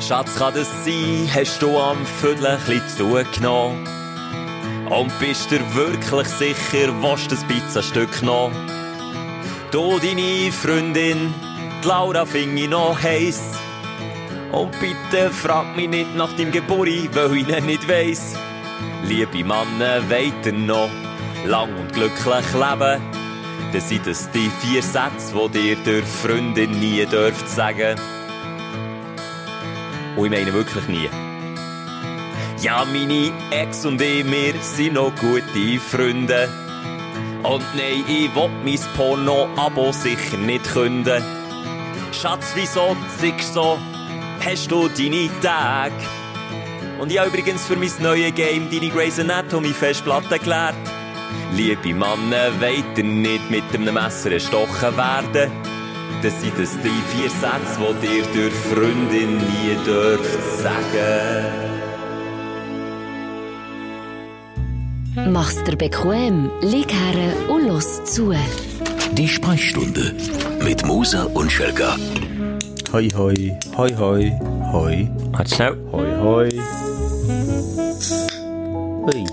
Schatz, kann das sein, hast du am Viertel zu genommen? Und bist dir wirklich sicher, willst das Pizzastück noch? Du, deine Freundin, die Laura finde ich noch heiß. Und bitte frag mich nicht nach deinem Geburi, weil ich ihn nicht weiss. Liebe Männer, weiter noch lang und glücklich leben. Dann sind das die vier Sätze, die dir der Freundin nie dürft sagen. Und ich meine wirklich nie. Ja, meine Ex und ich, wir sind noch gute Freunde. Und nein, ich will mein Porno-Abo sicher nicht künden. Schatz, wieso zickst so? Hast du deine Tage? Und ich habe übrigens für mein neues Game deine Grey's Anatomy Festplatte gelernt. Liebe Männer, weiter nicht mit einem Messer erstochen werden. Das sind das die vier Sätze, die dir durch Freundin nie dürft sagen. Mach's dir bequem, lieg her und los zu. Die Sprechstunde mit Musa und Schelga. Hoi, hoi, hoi, hoi, hoi, Halt schnell. hoi, hoi. Hoi.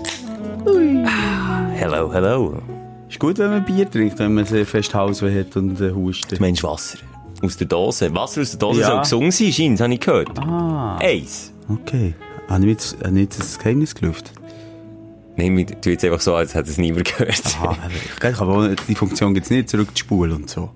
Hello, hello. Ist gut, wenn man Bier trinkt, wenn man sehr fest Halsweh hat und äh, Du hustet. meinst Wasser? Aus der Dose. Wasser aus der Dose Ja. soll gesungen sein, scheint, habe ich gehört. Ah, Eins. okay. Habe ich jetzt, habe ich jetzt das Geheimnis gelüftet? Nein, wir tun jetzt einfach so, als hätte es niemand gehört. Aha, aber die Funktion gibt es nicht, zurückspulen und so.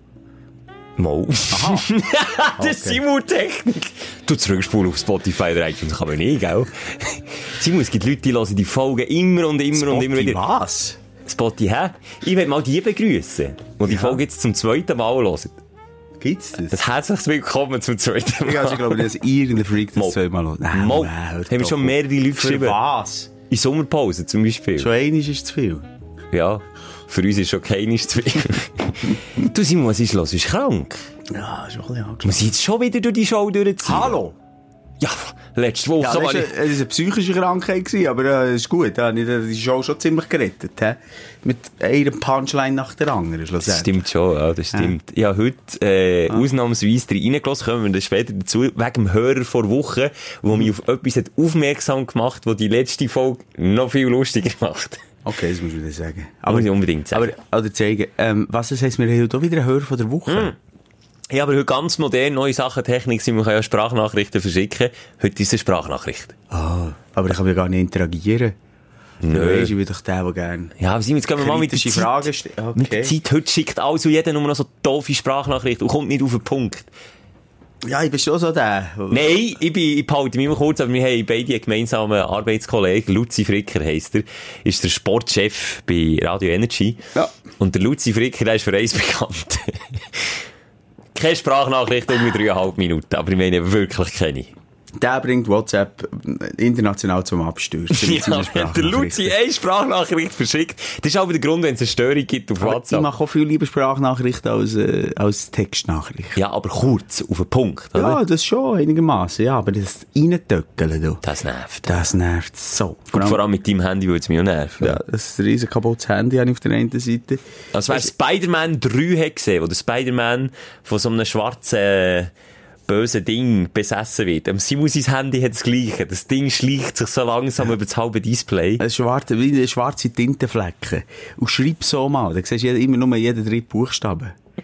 Mal. das ist Simultechnik. Du zurückspulen auf Spotify oder iTunes kann man nicht, gell? Simon, es gibt Leute, die hören die Folgen immer und immer und immer wieder. was? Spotify, hä? Ich will mal die begrüßen, die die Ja. Folge jetzt zum zweiten Mal hören. Gibt's das? Das herzliches Willkommen zum zweiten ich Mal. also, glaube, dass irgendein Freak das Mal. zweimal hört. Nein, Mal. nein, Haben wir schon mehrere Leute Für geschrieben. was? In Sommerpause zum Beispiel. Schon einiges ist zu viel. Ja. Für uns ist schon kein zu viel. du Simon, was ist los? Bist du krank? Ja, ist schon ein bisschen angeschaut. Muss ich jetzt schon wieder durch die Show durchziehen? Hallo? Ja, letzte Woche Ja, das war ich... das war eine psychische Krankheit, gewesen, aber äh, ist gut. Da habe ich die Show schon ziemlich gerettet. He? Mit einer Punchline nach der anderen. Das stimmt schon, ja, das stimmt. Ich habe heute äh, ausnahmsweise reingelassen, kommen wir dann später dazu, wegen dem Hörer vor Woche, wo mich auf etwas hat aufmerksam gemacht hat, das die letzte Folge noch viel lustiger macht. Okay, das muss ich wieder sagen. Muss ich unbedingt sagen. Aber, oder zeigen, ähm, was das heisst, wir haben heute auch wieder einen Hörer von der Woche. Hm. Ja, aber heute ganz modern, neue Sachen, Technik, sind, man kann ja Sprachnachrichten verschicken. Heute ist eine Sprachnachricht. Ah, aber ich kann ja gar nicht interagieren. Nö. Ich bin doch der, der gerne Ja, aber jetzt gehen wir mal mit der Zeit. Fragen stellen. Mit der Okay. Zeit, heute schickt also jeder nur noch so doofe Sprachnachrichten und kommt nicht auf den Punkt. Ja, ich bin schon so der. Nein, ich, bin, ich behalte mich immer kurz, aber wir haben beide einen gemeinsamen Arbeitskollegen, Luzi Fricker heisst er, ist der Sportchef bei Radio Energy. Ja. Und der Luzi Fricker, der ist für eins bekannt. keine Sprachnachricht um dreieinhalb Minuten, aber ich meine wirklich keine. Der bringt WhatsApp international zum Abstürzen. Ja, wenn der Luzi eine Sprachnachricht verschickt, das ist auch der Grund, wenn es eine Störung gibt auf Aber Ich WhatsApp. mache auch viel lieber Sprachnachrichten als, äh, als Textnachrichten. Ja, aber kurz, auf den Punkt, oder? Ja, das schon einigermaßen, ja, aber das Reintöckeln, du. Das nervt. Das nervt so. Und vor allem mit deinem Handy würde es mich auch nerven. ja, das ist ein riesen kaputtes Handy habe ich auf der einen Seite. Also wer Spider-Man 3 hat gesehen, wo der Spider-Man von so einem schwarzen, äh, bösen Ding besessen wird. Am Simon sein Handy hat das Gleiche. Das Ding schleicht sich so langsam über das halbe Display. Ein schwarze, wie schwarze Tintenflecken. Und schreib so mal, dann siehst du immer nur jeden dritten Buchstaben.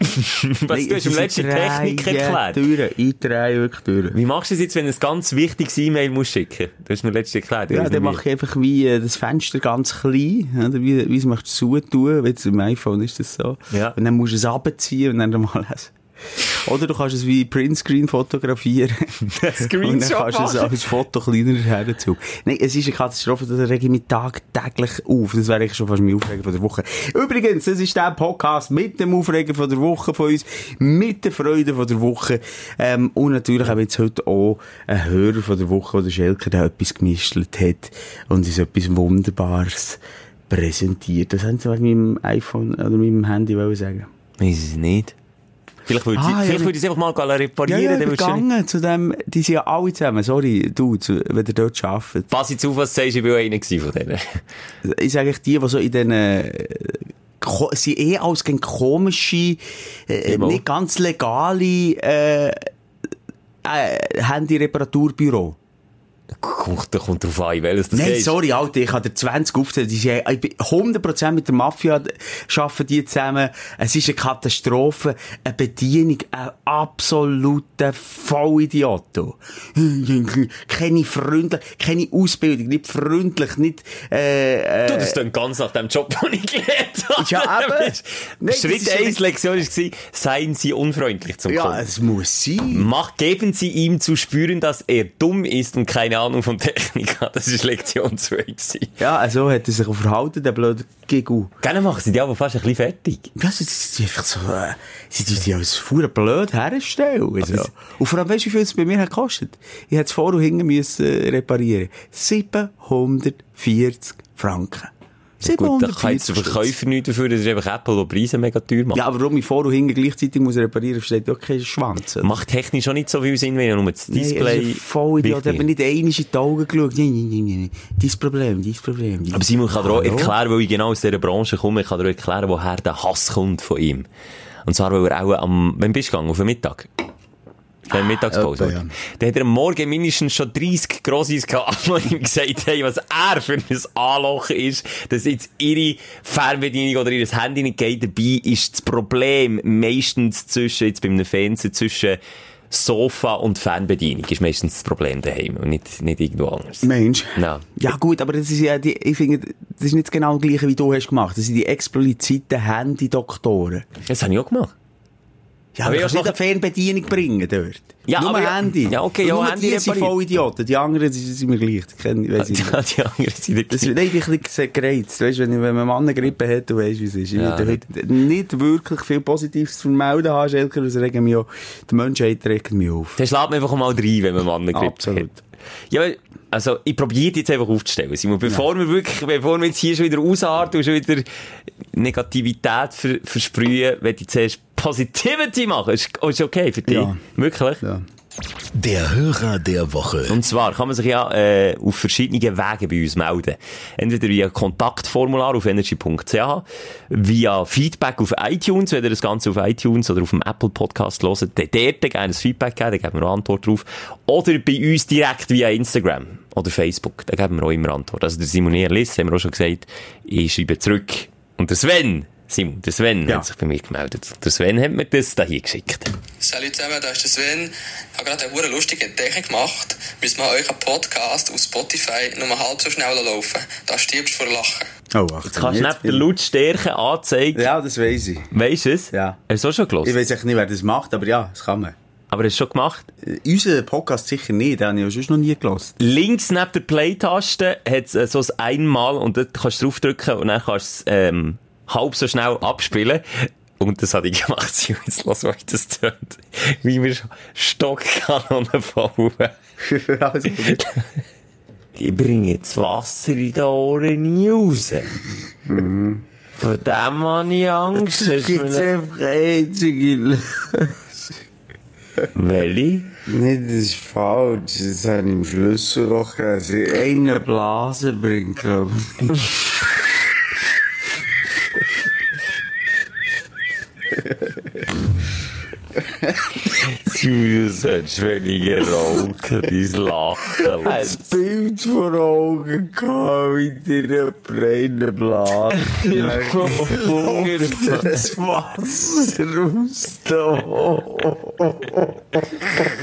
Was, du hast im letzten Technik erklärt. Durch, ich drehe wirklich durch. Wie machst du es jetzt, wenn du ein ganz wichtiges E-Mail musst schicken? Du hast mir letztens erklärt. Ja, dann mache ich einfach wie äh, das Fenster ganz klein, oder? Wie, wie es möchtest du zutun, jetzt im iPhone ist das so. Ja. Und dann musst du es abziehen und dann mal lesen. Oder du kannst es wie Printscreen fotografieren. und dann Screenshot kannst du es als Foto kleiner herzu. Nein, es ist eine Katastrophe, da rege ich mich tagtäglich auf. Das wäre eigentlich schon fast mein Aufreger von der Woche. Übrigens, das ist der Podcast mit dem Aufreger von der Woche von uns, mit der Freude von der Woche. Ähm, und natürlich haben wir jetzt heute auch einen Hörer von der Woche, der Schelker, der etwas gemischtelt hat und uns etwas Wunderbares präsentiert. Das haben sie wegen meinem iPhone oder meinem Handy wollen sagen. Weiss es nicht. Vielleicht würde Ah, ich, ja, ich es einfach mal reparieren. Ja, ja, du nicht- übergangen zu dem, die sind ja alle zusammen, sorry, du, zu, wenn ihr dort arbeitet. Pass jetzt auf, was du sagst, ich war einer gewesen von denen. Ich sage echt die, die so in den, äh, sind eh gegen komische, äh, nicht ganz legale, äh, äh, Handy-Reparaturbüro. Kommt, da kommt drauf an, welches das Nein, ist. sorry, Alter, ich habe dir 20 aufgezählt. Ich bin 100% mit der Mafia arbeiten die zusammen. Es ist eine Katastrophe, eine Bedienung, ein absoluter Vollidiot. du. Keine freundlich, keine Ausbildung, nicht freundlich, nicht, äh, Du, äh, das klingt ganz nach dem Job, den ich gelernt habe. Ja, eben. Nein, Schritt ist ja 1 nicht- Lektion war, seien Sie unfreundlich zum ja, Kunden. es muss sein. Mach, geben Sie ihm zu spüren, dass er dumm ist und keine Ahnung von Technik hat. Das ist Lektion 2 gewesen. Ja, also hat er sich auch verhalten, der blöde Gigu. Gerne machen sie die aber fast ein bisschen fertig. Ja, sie sind einfach so, äh, sie tun die als fuhr blöd herstellen. Also. Und vor allem, weißt du, wie viel es bei mir hat gekostet? Ich hätte es vor und hinten müssen reparieren. 740 Franken. Gut, da kann jetzt der 740 Verkäufer nichts dafür, das ist einfach Apple, der Preise mega teuer macht. Ja, aber warum ich vor und hinten gleichzeitig muss reparieren, versteht auch kein Schwanz. oder? Macht technisch auch nicht so viel Sinn, wenn er nur das Nee, Display... also voll Idiot. habe nicht einmal in die Augen geschaut. Nee, nee, nee, nee. Dein Problem, dein Problem. dein- Aber Simon kann dir auch erklären, weil ich genau aus dieser Branche komme, ich kann dir auch erklären, woher der Hass kommt von ihm. Und zwar, weil er auch am, wann bist du gegangen? Auf den Mittag? Wenn Mittagspause. etwa, ja. Dann hat er am Morgen mindestens schon 30 Grossis gehabt, die ihm gesagt haben, was er für ein Anloch ist, dass jetzt ihre Fernbedienung oder ihr Handy nicht geht. Dabei ist das Problem meistens zwischen, jetzt bei einem Fernseher, zwischen Sofa und Fernbedienung ist meistens das Problem daheim und nicht, nicht irgendwo anders. Mensch. Ja. Ja gut, aber das ist ja, die, ich finde, das ist nicht genau das Gleiche, wie du hast gemacht. Das sind die expliziten Handy-Doktoren. Das habe ich auch gemacht. Ja, Aber ich hab nicht Fernbedienung bringen dort. Ja, Nur ja- Handy. ja, okay, ja, Nur Handy die sind voll Idioten. Die anderen sind mir gleich. Die kennen, weiss ich nicht. Ja, die anderen sind Das nicht. wird eigentlich ein bisschen gereizt. Weißt, wenn, wenn man Mann eine Grippe hat, du weißt, wie es ist. Ich Ja. will heute nicht wirklich viel Positives zu melden haben, Schelker. Das regt mich auch, die Menschheit regt mich auf. Dann schlägt man einfach mal rein, wenn man Mann Grippe Absolut. hat. Ja, also, ich probiere jetzt einfach aufzustellen, Simon. Bevor wir wirklich, bevor wir jetzt hier schon wieder ausarten und schon wieder Negativität ver versprühen, will ich zuerst Positivity machen. Ist, ist okay für dich? Ja. Wirklich? Ja. Der Hörer der Woche. Und zwar kann man sich ja äh, auf verschiedene Wege bei uns melden. Entweder via Kontaktformular auf energy.ch, via Feedback auf iTunes, wenn ihr das Ganze auf iTunes oder auf dem Apple Podcast hört, dann dort gerne ein Feedback geben, dann geben wir eine Antwort drauf. Oder bei uns direkt via Instagram oder Facebook, da geben wir auch immer Antwort. Also der Simon Erlis, haben wir auch schon gesagt, ich schreibe zurück. Und der Sven, Simon, der Sven Ja. hat sich bei mir gemeldet. Der Sven hat mir das da hier geschickt. Salut zusammen, da ist der Sven. Ich habe gerade eine hure lustige Entdeckung gemacht. Müssen wir euch einen Podcast auf Spotify nur halb so schnell laufen. Da stirbst du vor Lachen. Oh, ach, Kannst du neben der Lautstärke anzeigen, Ja, das weiss ich. weisst du es? Ja. Hast du auch schon Ich gehört? weiss echt nicht, wer das macht, aber ja, das kann man. Aber hast du schon gemacht? Äh, Unser Podcast sicher nicht, den habe ich ja sonst noch nie gelassen. Links neben der Play-Taste hat es äh, so ein Einmal und dort kannst du draufdrücken und dann kannst du es ähm, halb so schnell abspielen. Und das habe ich gemacht. Jetzt lass mal, wie das tönt. Wie wir Stockkanonen bauen. also, Ich bringe das Wasser in den Ohren nie raus. Mhm. Von dem habe ich Angst. gibt's man- einfach einzige Welche? Nee, das ist falsch. Das habe ich im Schlüsselloch gegeben. Eine Blase bringt, glaube ich. Du solltest weniger rauchen, dein Lachen. Ein Bild vor Augen gehabt mit einer breiten Blase. das Wasser raus da.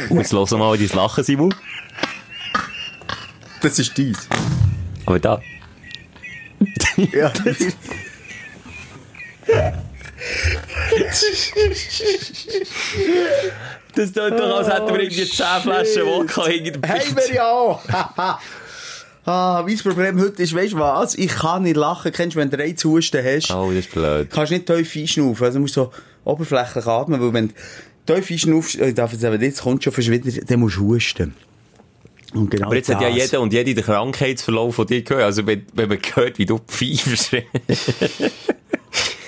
Und jetzt lass mal dein Lachen, Simon. Das ist dies. Aber da. Ja. Das tut doch, als hätten wir irgendwie 10 Flaschen Wodka hinter dem Hey, wir ja! ah, mein Problem heute ist, weißt du was? Ich kann nicht lachen. Kennst du, wenn du Reizhusten hast? Oh, das ist blöd. kannst nicht tief einschnaufen. Also du musst so oberflächlich atmen, weil wenn du tief einschnaufst, ich darf jetzt eben, jetzt kommt schon fast wieder, dann musst du husten. Und genau Aber jetzt hat ja das. jeder und jede den Krankheitsverlauf von dir gehört. Also, wenn, wenn man hört, wie du pfeifst.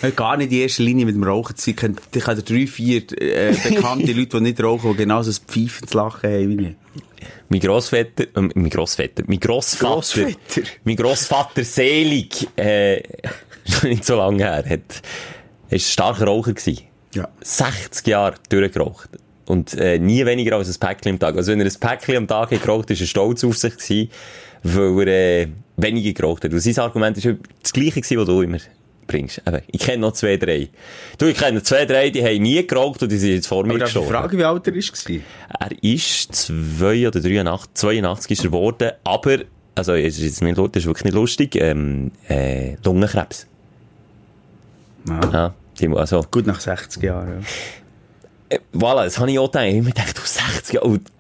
Äh, Gar nicht in erster Linie mit dem Rauchen zu sein. Ich kenne drei, vier äh, bekannte Leute, die nicht rauchen, die genauso ein pfeifendes Lachen haben wie ich. mein Grossvater, äh, mein Grossvater, mein Grossvater, Grossvater? mein Grossvater selig, äh, schon nicht so lange her, hat, ist ein starker Raucher gewesen. Ja. 60 Jahre durchgeraucht. Und äh, nie weniger als ein Päckchen am Tag. Also wenn er ein Päckchen am Tag hat geraucht, ist er stolz auf sich gewesen, weil er äh, weniger geraucht hat. Und sein Argument ist das gleiche gewesen, was du immer bringst. Eben, ich kenne noch zwei, drei. Du, ich kenne zwei, drei, die haben nie geraucht und die sind jetzt vor mir Aber gestorben. fragen, wie alt er war? Er ist zwei oder 83, 82 ist er geworden, aber, also, es ist jetzt nicht, das ist wirklich nicht lustig, ähm, äh, Lungenkrebs. Ja. Ja, also, Gut nach 60 Jahren. Ja. äh, voilà, das habe ich auch gedacht. Ich habe gedacht, du 60 Jahre, und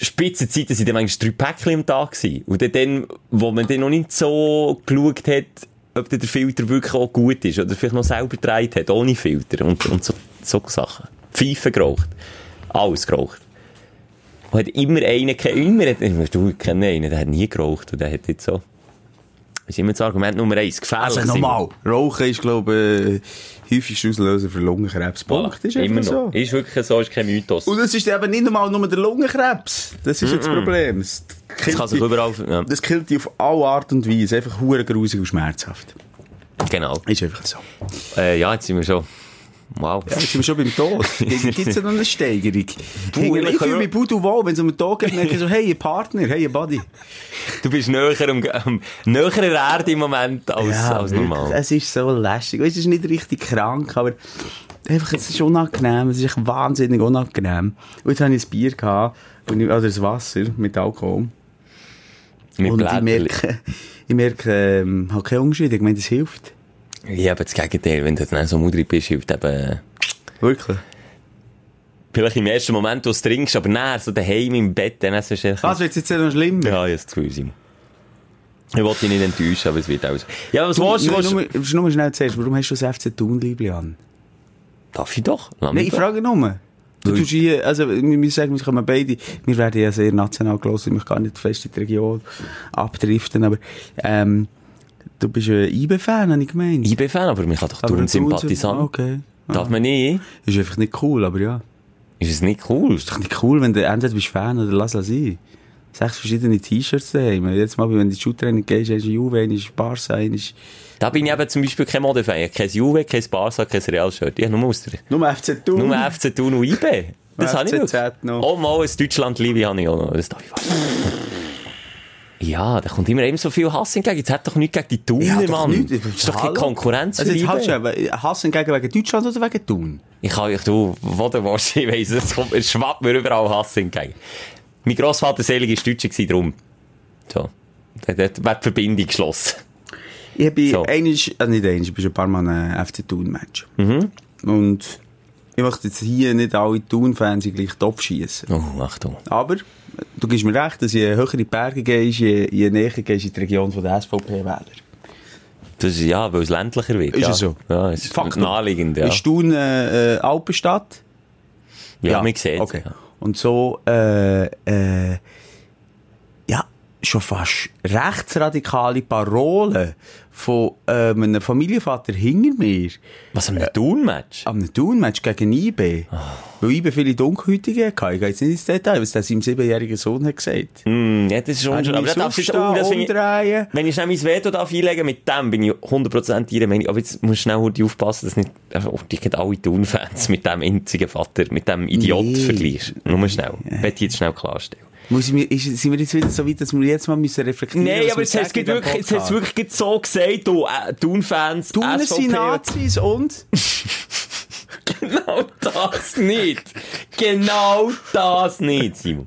Spitzenzeiten sind dann manchmal drei Päckchen am Tag gewesen. Und dann, dann, wo man dann noch nicht so geschaut hat, ob der Filter wirklich auch gut ist, oder vielleicht noch selber gedreht hat, ohne Filter, und, und so, so Sachen. Pfeifen geraucht. Alles geraucht. Und hat immer einen, immer, du, ich kenne einen, der hat nie geraucht, und der hat jetzt so, das ist immer das Argument Nummer eins, gefährlich. Also nochmal, Rauchen ist, glaube ich, häufigst Auslöser für Lungenkrebs. Punkt. Ist immer einfach so. noch. Ist wirklich so, ist kein Mythos. Und es ist eben nicht normal nur der Lungenkrebs. Das ist jetzt das Problem. Das, Das kann sich überall, ja, das killt dich auf alle Art und Weise. Einfach hure grusig und schmerzhaft. genau. Ist einfach so. Äh, ja, jetzt sind wir schon. Wow. Ja, jetzt sind wir schon beim Tod. Gibt es ja noch eine Steigerung? Du, ich ich- fühle mich pudu wohl, wenn es um den Tod geht, merke ich so, hey, ein Partner, hey, ein Buddy. Du bist näher am, am näher an der Erde im Moment als, als normal. Es ist so lästig. Es ist nicht richtig krank, aber einfach, es ist unangenehm. Es ist echt wahnsinnig unangenehm. Und jetzt habe ich ein Bier gehabt, und ich, oder ein Wasser mit Alkohol. Mit und ich Blättchen. merke, ich merke, ähm, habe keinen Unterschied. Ich meine, das hilft. Ja, aber das Gegenteil, wenn du dann so mudrig bist, hilft eben, Wirklich. vielleicht im ersten Moment, wo du es trinkst, aber näher, so daheim im Bett, dann ist es. Was wird jetzt noch schlimmer? Ja, jetzt zu Simon. Ich wollte dich nicht enttäuschen, aber es wird auch so. Ja, was willst du? Nur, nur, nur schnell zuerst, warum hast du das FC Thun-Liebli an? Darf ich doch? Nein, ich frage nur. Du tust hier, also, wir müssen sagen, wir kommen beide, wir werden ja sehr national gelassen, ich möchte gar nicht fest in die Region abdriften, aber, ähm, du bist ein IB-Fan, habe ich gemeint. IB-Fan, aber man kann doch Aber tun Sympathisant. Okay. Darf man nicht? Ist einfach nicht cool, aber ja. Ist es nicht cool? Ist doch nicht cool, wenn du entweder bist Fan oder lass es sein. Sechs verschiedene T-Shirts daheim. Jetzt mal, wenn du in die Schuhtraining gehst, hast du Juve, ein Barca, ein ist... Da bin ich eben zum Beispiel kein Modefan. Kein Juve, kein Barca, kein Real-Shirt. Ich habe nur Muster. Nur FC Thun. Nur FC Thun und IB. Das habe ich noch. Oh, mal ein Deutschland-Liebe habe ich auch noch. Das darf ich fast. Ja, da kommt immer eben so viel Hass entgegen. Jetzt hat doch nichts gegen die Thuner, Ja, doch Mann. nicht. Das ist doch keine? Konkurrenz Also jetzt halt IB. schon, Hass hingegen wegen Deutschland oder wegen Thun? Ich kann, ich, du, wo du willst, ich weiss, es kommt, es schwappt mir überall Hass entgegen. Mein Grossvater selig war Deutscher drum. So. Da wird die Verbindung geschlossen. Ich bin So. einisch, also nicht einisch, ich bin ein paar Mal ein FC Thun-Match. Und ich möchte jetzt hier nicht alle Thun-Fans gleich Topf schießen. Oh, Achtung. Aber du gibst mir recht, dass je höher in die Berge gehst, je, je näher gehst in die Region von der SVP-Wähler. Das ja, weil es ländlicher wird. Ist ja. es so? Ja, es ist Faktum. naheliegend, ja. Ist Thun äh, äh, Alpenstadt? ja, man sieht Okay. Ja. Und so, äh, äh, ja, schon fast rechtsradikale Parolen von ähm, einem Familienvater hinter mir Was, am Thun-Match? am Thun-Match gegen IB. Weil IB viele Dunkelhäutige hatte. Ich gehe jetzt nicht ins Detail, was der seinem siebenjährigen Sohn hat gesagt. Hm, ja, das ist schon. Aber das darfst du oh, umdrehen. wenn ich schnell mein Veto darf einlegen mit dem, bin ich 100% ihrer Meinung. Aber jetzt musst du schnell aufpassen, dass nicht, oh, die gehen alle Thun-Fans mit dem einzigen Vater, mit dem Idiot Nee. vergleichst. Nur schnell. Ich jetzt schnell klarstellen. Muss ich mir, ist, sind wir jetzt wieder so weit, dass wir jetzt mal müssen reflektieren Nein, was aber jetzt hast du wirklich, jetzt hast wirklich so gesagt, du, äh, Thun-Fans, Thuner sind. Nazis und? Genau das nicht. Genau das nicht, Simon.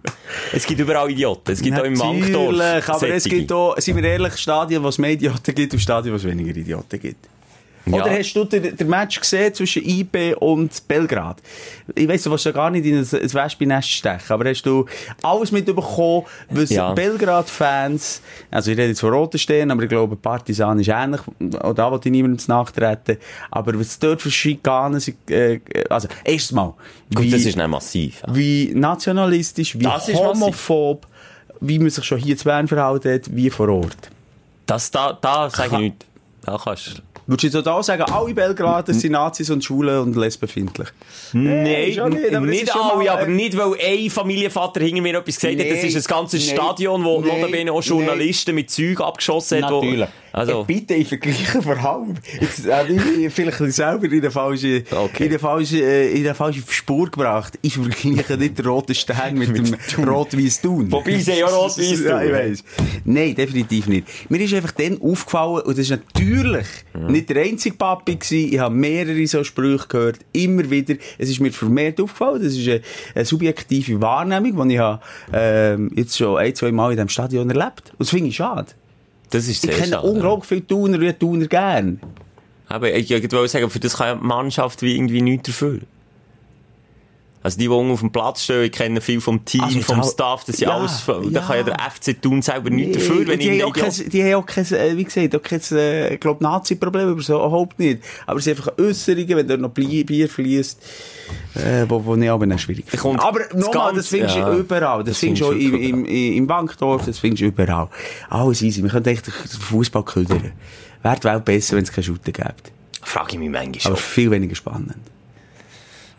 Es gibt überall Idioten. Es gibt auch im. Natürlich, aber es solche. gibt auch, sind wir ehrlich, Stadien, wo es mehr Idioten gibt und Stadien, wo es weniger Idioten gibt. Ja. Oder hast du den, den Match gesehen zwischen IB und Belgrad? Ich weiss, du willst ja gar nicht in ein, ein Wespennest stechen, aber hast du alles mitbekommen, was Ja. Belgrad-Fans, also ich rede jetzt von Roten Stern, aber ich glaube, Partisan ist ähnlich, auch da wollte ich niemandem nachtreten, aber was dort für Schikanen sind, äh, also, erstens mal, Gut, das ist nicht massiv. ja. wie nationalistisch, wie Das homophob, wie man sich schon hier zu Bern verhalten hat, wie vor Ort. Das, da, da sage ich nichts. Da kannst du... Würdest du da sagen, alle Belgrader sind Nazis und Schwule und lesbenfindlich? Nein, schon nicht, aber nicht alle, aber äh, nicht, weil ein Familienvater hinter mir etwas gesagt hat. Das ist ein ganzes Stadion, wo notabene auch Journalisten mit Zeug abgeschossen hat. Natürlich. Also- Äh, bitte, ich vergleiche vor allem. Jetzt habe ich vielleicht selber in der falschen, Okay. in der falschen, äh, in der falschen Spur gebracht. Ich vergleiche nicht den roten Stern mit, dem rot-weiß Tun. Wobei sie ja rot-weiss Ja, ich weiss. Nein, definitiv nicht. Mir ist einfach dann aufgefallen, und das ist natürlich Mhm. nicht der einzige Papi gewesen. Ich habe mehrere so Sprüche gehört, immer wieder. Es ist mir vermehrt aufgefallen. Das ist eine, eine subjektive Wahrnehmung, die ich habe, ähm, jetzt schon ein, zwei Mal in diesem Stadion erlebt. Und das finde ich schade. Das ist Ich sehr kenne schade. unglaublich viele Tuner und Tuner gern. Aber ich wollte sagen, für das kann ja die Mannschaft wie irgendwie nichts dafür. Also die, die auf dem Platz stehen, ich kenne viel vom Team, Also, vom Staff, das ja, alles, da ja. kann ja der FC Thun selber nichts dafür, wenn die, ich haben kein, die haben auch kein, äh, wie gesagt, auch kein, äh, glaub, Nazi-Problem, aber so überhaupt nicht. Aber es sind einfach Äußerungen, wenn da noch Bier fließt, äh, wo, wo ich aber nicht schwierig kommt Aber nochmal, das findest du ja, überall. Das, das findest du im, im, im, Bankdorf, das findest du überall. Alles easy. Wir können echt den Fußball ködern. Wäre die Welt besser, wenn es keine Shooter gibt. Frage ich mich manchmal Aber viel weniger spannend.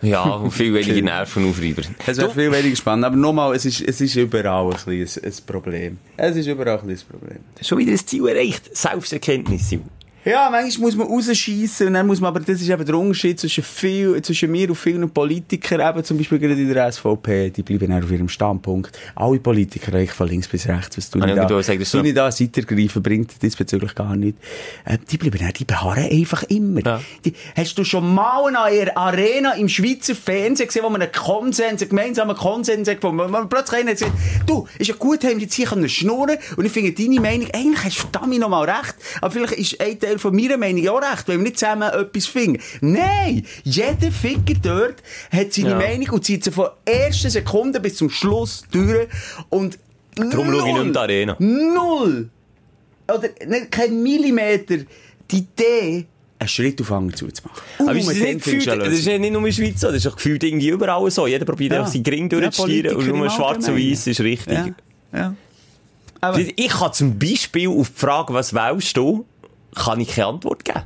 Ja, und viel weniger Nervenaufreiber. Es wäre viel weniger spannend. Aber nochmal, es ist, es ist überall ein, ein Problem. Es ist überall ein ein Problem. Schon wieder ein Ziel erreicht. Selbsterkenntnis. Simon. Ja, manchmal muss man rausschiessen und dann muss man, aber das ist eben der Unterschied zwischen, viel, zwischen mir und vielen Politikern, eben zum Beispiel gerade in der SVP, die bleiben auf ihrem Standpunkt. Alle Politiker, eigentlich von links bis rechts, was du Ah, nicht ja, da, du du so- nicht da Seite ergreifen, bringt diesbezüglich gar nicht. Äh, die bleiben dann, die beharren einfach immer. Ja. Die, hast du schon mal eine Arena im Schweizer Fernsehen gesehen, wo man einen Konsens, einen gemeinsamen Konsens hat, wo man, man plötzlich einer gesagt, du, ist ja gut, haben wir jetzt hier schnurren und ich finde deine Meinung, eigentlich hast du verdammt noch mal recht, aber vielleicht ist ein Teil von meiner Meinung auch recht, wenn wir nicht zusammen etwas finden. Nein! Jeder Ficker dort hat seine Ja. Meinung und zieht sie von ersten Sekunde bis zum Schluss durch und Darum schaue ich null, nicht mehr die Arena. Null! Oder nicht, kein Millimeter die Idee, einen Schritt auf den anderen zuzumachen. Aber Und ist das, nicht gefühlt, das ist nicht nur in der Schweiz so, das ist doch gefühlt irgendwie überall so. Jeder probiert Ja. einfach seinen Gring Ja, durchzustieren und Politiker nur schwarz und weiß ist richtig. Ja. ja. Ich kann zum Beispiel auf die Frage, was wählst du, kann ich keine Antwort geben.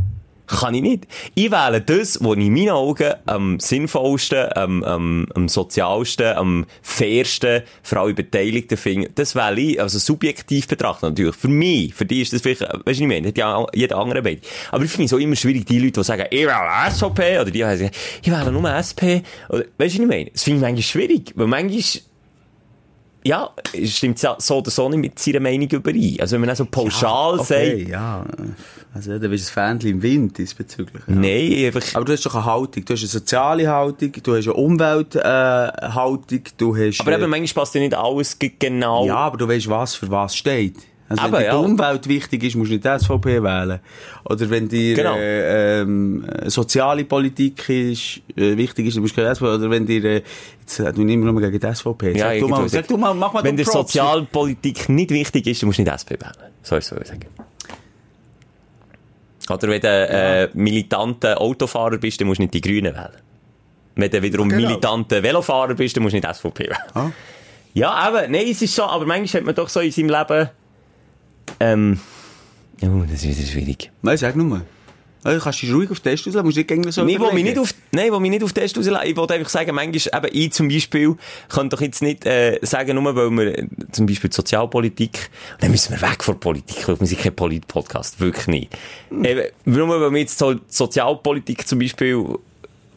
Kann ich nicht. Ich wähle das, was in meinen Augen am sinnvollsten, am, am, am sozialsten, am fairsten für alle Beteiligten finde. Das wähle ich, also subjektiv betrachtet natürlich. Für mich, für die ist das vielleicht, weißt du, ich meine, hat ja jeder andere Meinung. Aber ich finde es auch immer schwierig, die Leute, die sagen, ich wähle SVP, oder die, sagen, ich wähle nur SP, oder, weißt du, ich meine? Das finde ich manchmal schwierig, weil manchmal, ja, stimmt ja so oder so nicht mit seiner Meinung überein. Also wenn man so pauschal okay, sagt, ja. Also, da bist du ein Fähnchen im Wind diesbezüglich. Ja. nein, einfach, Aber du hast doch eine Haltung. Du hast eine soziale Haltung, du hast eine Umwelthaltung, äh, du hast... aber eben äh, manchmal passt ja nicht alles ge- genau. Ja, aber du weißt, was für was steht. Also Aber wenn dir ja. die Umwelt wichtig ist, musst du nicht die SVP wählen. Oder wenn dir Genau. äh, ähm, äh, soziale Politik ist, äh, wichtig ist, dann musst du keine SVP. Oder wenn dir... Äh, jetzt äh, du immer nur gegen die SVP. Ja, sag, du mal, sag du mal, mach mal Wenn Props. Sozialpolitik nicht wichtig ist, dann musst du nicht SP wählen. So ist es, was ich sagen. Oder wenn du äh, militanter Autofahrer bist, dann musst du nicht die Grünen wählen. Wenn du wiederum Genau. militanter Velofahrer bist, dann musst du nicht SVP wählen. Ah. Ja, aber, nein, es ist so, aber manchmal hat man doch so in seinem Leben, ähm, oh, das ist wieder schwierig. Nein, sag nur mal. Also, du kannst dich ruhig auf Test auslegen, musst nicht irgendwie so Nee, wo mich nicht auf, nein, wo mich nicht auf Test rauslassen. Ich wollte einfach sagen, manchmal, eben, ich zum Beispiel, kann doch jetzt nicht, äh, sagen, nur weil wir, zum Beispiel die Sozialpolitik, dann müssen wir weg von der Politik, weil wir sind kein Polit-Podcast. Wirklich nicht. Eben, nur weil wir jetzt so, Sozialpolitik zum Beispiel,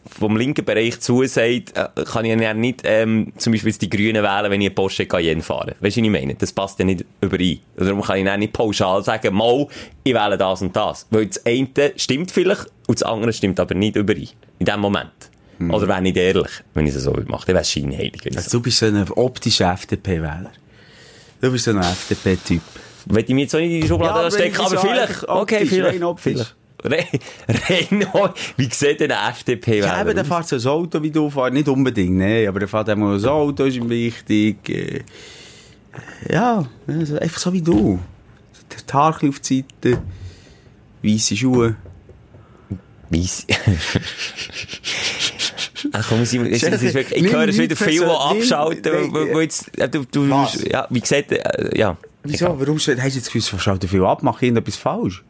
vom linken Bereich zusagt, äh, kann ich ja nicht, ähm, zum Beispiel jetzt die Grünen wählen, wenn ich einen Porsche Cayenne fahre. Weißt du, was ich meine? Das passt ja nicht überein. Darum kann ich dann nicht pauschal sagen, mal, ich wähle das und das. Weil das eine stimmt vielleicht und das andere stimmt aber nicht überein. In dem Moment. Oder wäre nicht ehrlich, wenn ich es so mache. Dann wäre es scheinheilig. wenn ich Also, so- du bist so ein optischer FDP-Wähler. Du bist so ein FDP-Typ. Will ich mich jetzt auch nicht in die Schublade Ja, aber stecken, wenn ich aber so vielleicht. Okay, optisch. vielleicht. Rein, rein, wie sieht denn der FDP Ja, eben, der fährt so ein Auto wie du fährst. Nicht unbedingt, nee, aber der fährt einmal ein Auto, ist ihm wichtig. Äh, ja, also einfach so wie du. Ein bisschen auf die Seite, weisse Schuhe. Weiss. Ach komm, Simon, es, es ist wirklich, ich höre es wieder viel, die abschalten, weil, weil jetzt, äh, du, du, Was? ja, wie gesagt, äh, ja. Wieso? Warum hast du jetzt das Gefühl, du viel ab, mach irgendetwas falsch?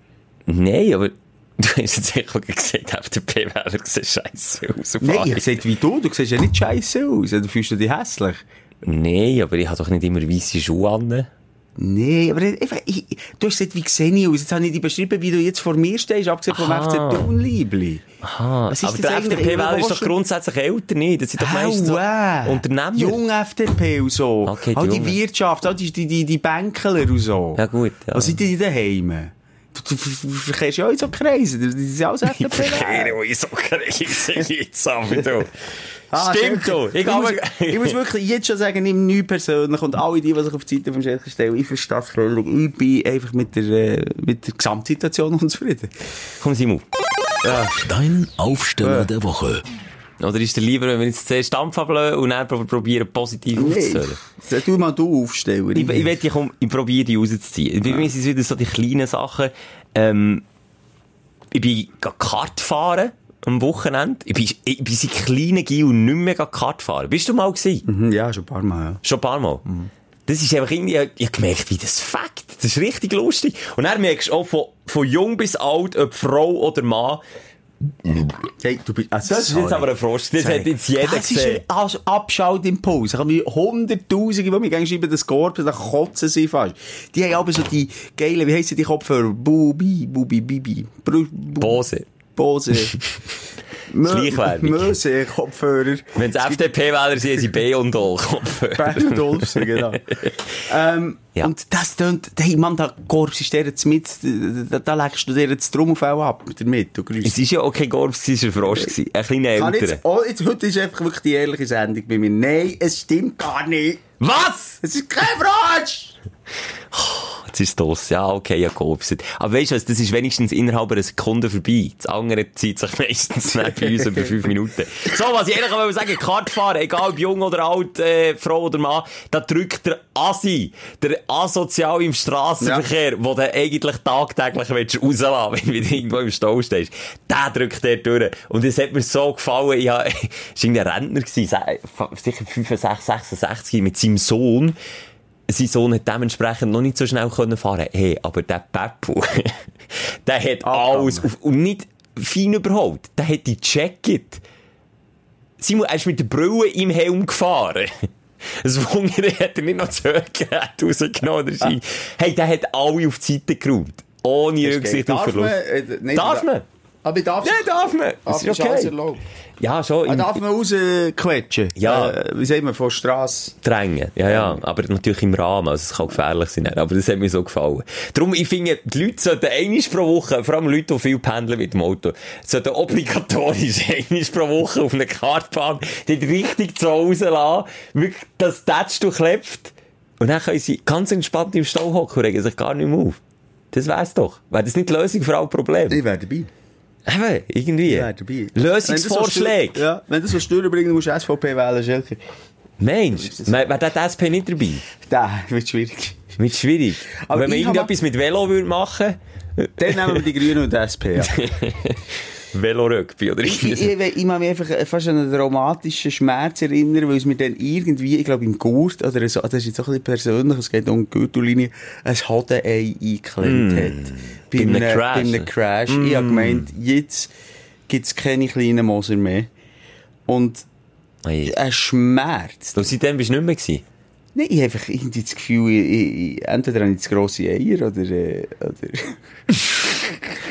Nein, aber du hast jetzt einfach gesagt, FDP-Wähler sieht scheiße aus. Nein, ich gesagt, wie du, du siehst ja nicht scheiße aus, du fühlst dich hässlich. Nein, aber ich habe doch nicht immer weisse Schuhe an. Nee, aber einfach, ich, du hast gesagt, wie sehe ich aus? Jetzt habe ich dich beschrieben, wie du jetzt vor mir stehst, abgesehen vom. FC Thun, Liebli. Aha, Was ist aber der? FDP-Wähler ist doch grundsätzlich älter, nicht? Das sind doch meistens so äh. Unternehmer. Jung FDP und so. Okay, die die. Wirtschaft, all die, die, die, die Bänkler und so. Ja, gut, ja. Was sind die daheim? Du, verkehrst ja auch in so Kreise. Das sind alles FDP. Verkehre, ich so kreise jetzt aber du. Ah, Stimmt du. Ich, Ich, muss, ich muss wirklich jetzt schon sagen, nimm nichts persönlich und alle die, die sich auf die Seite vom Schelke stellen, ich verstehe das völlig. Ich bin einfach mit der, äh, mit der Gesamtsituation unzufrieden. komm Simon. Dein Aufsteller der Woche. Oder ist dir lieber, wenn wir jetzt zuerst Dampf ablösen und dann prob- probieren, positiv? Nee, tu mal du aufstellen. Ich, ich, ich, komm, ich probiere die rauszuziehen. Bei mir sind es wieder so die kleinen Sachen. Ähm, ich bin Kart fahren am Wochenende. Ich bin, ich bin seit kleinen Gil nicht mehr Kart fahren. Bist du mal gewesen? Mhm, Ja, schon ein paar Mal, ja. Schon ein paar Mal. Das ist einfach irgendwie, ich habe gemerkt, wie das Fakt. Das ist richtig lustig. Und dann merkst du auch von, von jung bis alt, ob Frau oder Mann, Hey, du bist, also, Das ist jetzt aber ein Frost. Das hat jetzt jeder das gesehen. ist ein Abs- Abschaltimpuls. Ich habe Hunderttausende, die mir gerne schreiben, das Korb, da kotzen sie fast. Die haben aber so die geilen, wie heissen die Kopfhörer? Bubi, Bubi, Bibi. Bose. Bose. Schleichwerbung. Möse, Kopfhörer. Wenn es FDP-Wähler sind, sind B und Kopfhörer. Bernd und Olfsen, genau. ähm, Ja. Und das tönt, hey Mann, da Korps ist der jetzt mit, da, da legst du dir jetzt die Trommelfell ab damit, du. Es war ja auch kein Gorps, es war ein Frosch. gewesen. Ein kleiner älterer. jetzt, oh, jetzt, heute ist einfach wirklich die ehrliche Sendung bei mir. Nein, es stimmt gar nicht. Was? Es ist kein Frosch! Jetzt ist es das. Ja, okay, ja, geopset. Aber weißt du was, das ist wenigstens innerhalb einer Sekunde vorbei. Das andere zieht sich meistens nicht bei uns über fünf Minuten. So, was ich ehrlich wollte sagen, Kartfahren, egal ob jung oder alt, äh, Frau oder Mann, da drückt der Asi, der Asozial im Strassenverkehr, wo du eigentlich tagtäglich willst rauslassen wenn du wieder irgendwo im Stau stehst. Der drückt der durch. Und es hat mir so gefallen, ich war irgendein Rentner, gewesen, se- sicher 65, 66, mit seinem Sohn, sein Sohn hat dementsprechend noch nicht so schnell können fahren. Hey, aber der Peppo, der hat Abgegangen. alles auf, und nicht fein überholt. Der hat die Jacket. Simon, er ist mit der Brille im Helm gefahren. Das Wunder hat er nicht noch das Hörgerät rausgenommen. oder. Hey, der hat alle auf die Seite geräumt. Ohne Rücksicht auf? Verlust. Äh, Darf man? Aber ich darf Ja, darf man. Das ist ist alles okay. erlaubt. Ja, schon. Ah, darf man rausquetschen? Ja. Äh, wie sagt man, von Strasse? drängen. Ja, ja. Aber natürlich im Rahmen. Also, es kann gefährlich sein. Aber das hat mir so gefallen. Darum, ich finde, die Leute sollten einmal pro Woche, vor allem Leute, die viel pendeln mit dem Auto, sollten obligatorisch einmal pro Woche auf einer Kartbahn die richtig zu Hause lassen. Wirklich, das Tätsch durchklebt. Und dann können sie ganz entspannt im Stau hocken und regen sich gar nicht mehr auf. Das wär's doch. Wäre das nicht die Lösung für alle Probleme? Ich wäre dabei. Eben, irgendwie. Wäre dabei. Lösungsvorschläge. Wenn Ja, wenn du so Stören bringen musst du SVP wählen, Schelke. Mensch, wäre der SP nicht dabei? Da wird schwierig. Wird schwierig. Aber wenn man irgendetwas mit Velo würde machen, Dann nehmen wir die Grünen und die SP. Ja. Velo-Rugby oder Ich, ich, ich, ich mag mich einfach fast an einen traumatischen Schmerz erinnern, weil es mir dann irgendwie, ich glaube im Gurt, oder so, das ist jetzt auch ein bisschen persönlich, es geht um die Gürtellinie, ein Hodenei eingeklemmt hat. Bei Hm. Bei einem einem Crash. Hm. Bei einem Crash. Ich habe gemeint, jetzt gibt es keine kleinen Moser mehr. Und Hey. ein Schmerz. Du seitdem bist du nicht mehr gewesen. Nein, ich habe einfach irgendwie das Gefühl, ich, ich, entweder habe ich zu grosse Eier oder, äh, oder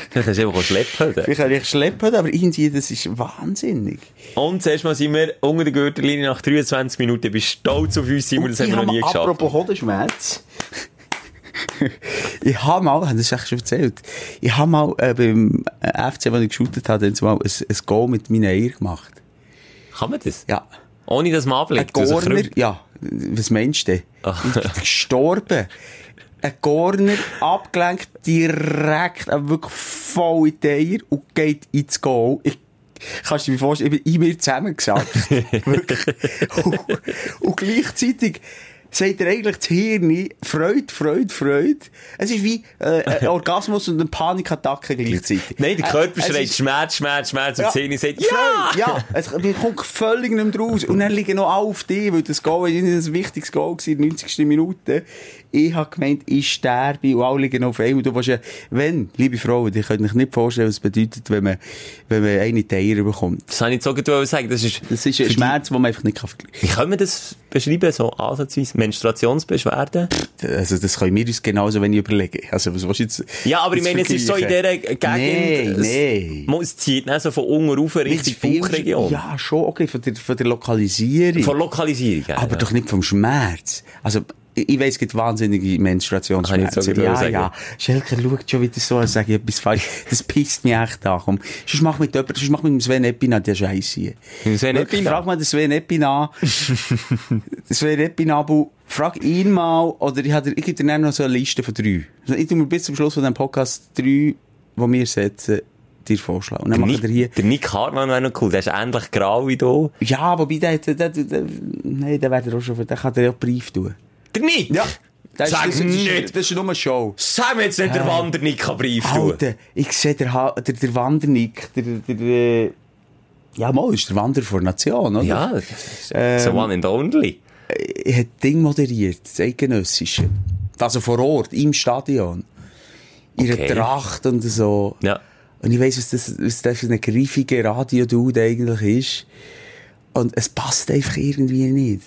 Vielleicht hast du einfach Schlepphöden. vielleicht habe ich schleppen, aber irgendwie, das ist wahnsinnig. Und zuerst mal sind wir unter der Gürtellinie nach 23 Minuten. Bin stolz auf uns, Simon, das haben wir noch nie geschafft. Apropos Hodenschmerz. ich habe mal, das hast du schon erzählt, ich habe mal äh, beim FC, wo ich geshootet habe, dann mal ein, ein Goal mit meinen Eier gemacht. Kann man das? Ja. Ohne dass man Ein ablegt. krümmt. ja, was meinst du denn? Ah. Gestorben. Ein Corner, abgelenkt, direkt, wirklich voll in die Eier und geht ins Goal. Ich, kannst du dir vorstellen, ich bin in mir zusammengesackt. wirklich. Und, und gleichzeitig sagt er eigentlich das Hirn, Freude, Freude, Freude. Es ist wie äh, ein Orgasmus und eine Panikattacke gleichzeitig. Nein, der Äh, Körper es schreit ist- Schmerz, Schmerz, Schmerz und Ja. die Zähne sagt, Freude, ja! Ja, es kommt völlig nicht mehr raus. Und dann liegen noch alle auf dich, weil das Goal war nicht ein wichtiges Goal in der 90. Minute. Ich habe gemeint, ich sterbe und alle liegen auf einem. Und du ja, wenn, liebe Frauen, ihr könnt euch nicht vorstellen, was es bedeutet, wenn man, wenn man eine in die Eier bekommt. Das habe ich gerade sagen. Das ist, Das ist ein Schmerz, den man einfach nicht kann vergleichen Wie können wir das beschreiben, so ansatzweise? Menstruationsbeschwerden? Also, das können wir uns genauso wenig überlegen. Also, was willst jetzt? Ja, aber ich meine, es ist so in vergleichen? dieser Gegend. Nee, es- nee. Mo- Es zieht nicht so von unten rauf Richtung Bauchregion. Ja, schon, okay, von der, von der Lokalisierung. Von Lokalisierung. ja. aber doch nicht vom Schmerz. Also, ich ich weiss, es gibt wahnsinnige Kann ich Menstruationsschmerzen. so ja, ja. Schelker schaut schon wieder so, als sage ich etwas falsch. Das pisst mich echt an. Komm. Sonst mach mit jemandem, sonst mach mit dem Sven Epina die Scheisse hier. Sven Epina? Frag mal den Sven Epina. Sven Epina, frag ihn mal, oder ich, hab, dir- ich gebe dir noch so eine Liste von drei. Ich tu mir bis zum Schluss von diesem Podcast drei, die wir setzen, dir vorschlagen. Und dann machen wir hier, Der Nick Hartmann wäre noch cool. Der ist ähnlich grau wie du. ja, wobei der, der, der, der, nein, der wäre auch schon, der kann dir ja Brief tun. Der Nick? Das, Sag das, das, nicht. Das ist nur eine Show. Sag mir jetzt nicht, der. Wandernick kann Brief tun. Alter, ich sehe der, Ha- der, der Wandernick, der, der, der, ja, mal, ist der Wanderer vor Nation, oder? Ja, das ist Ähm, so one and only. Er hat Ding moderiert, das Eidgenössische. Also vor Ort, im Stadion. Ihre Okay. Tracht und so. Ja. Und ich weiss, was das, was das für ein griffiger Radiodude eigentlich ist. Und es passt einfach irgendwie nicht.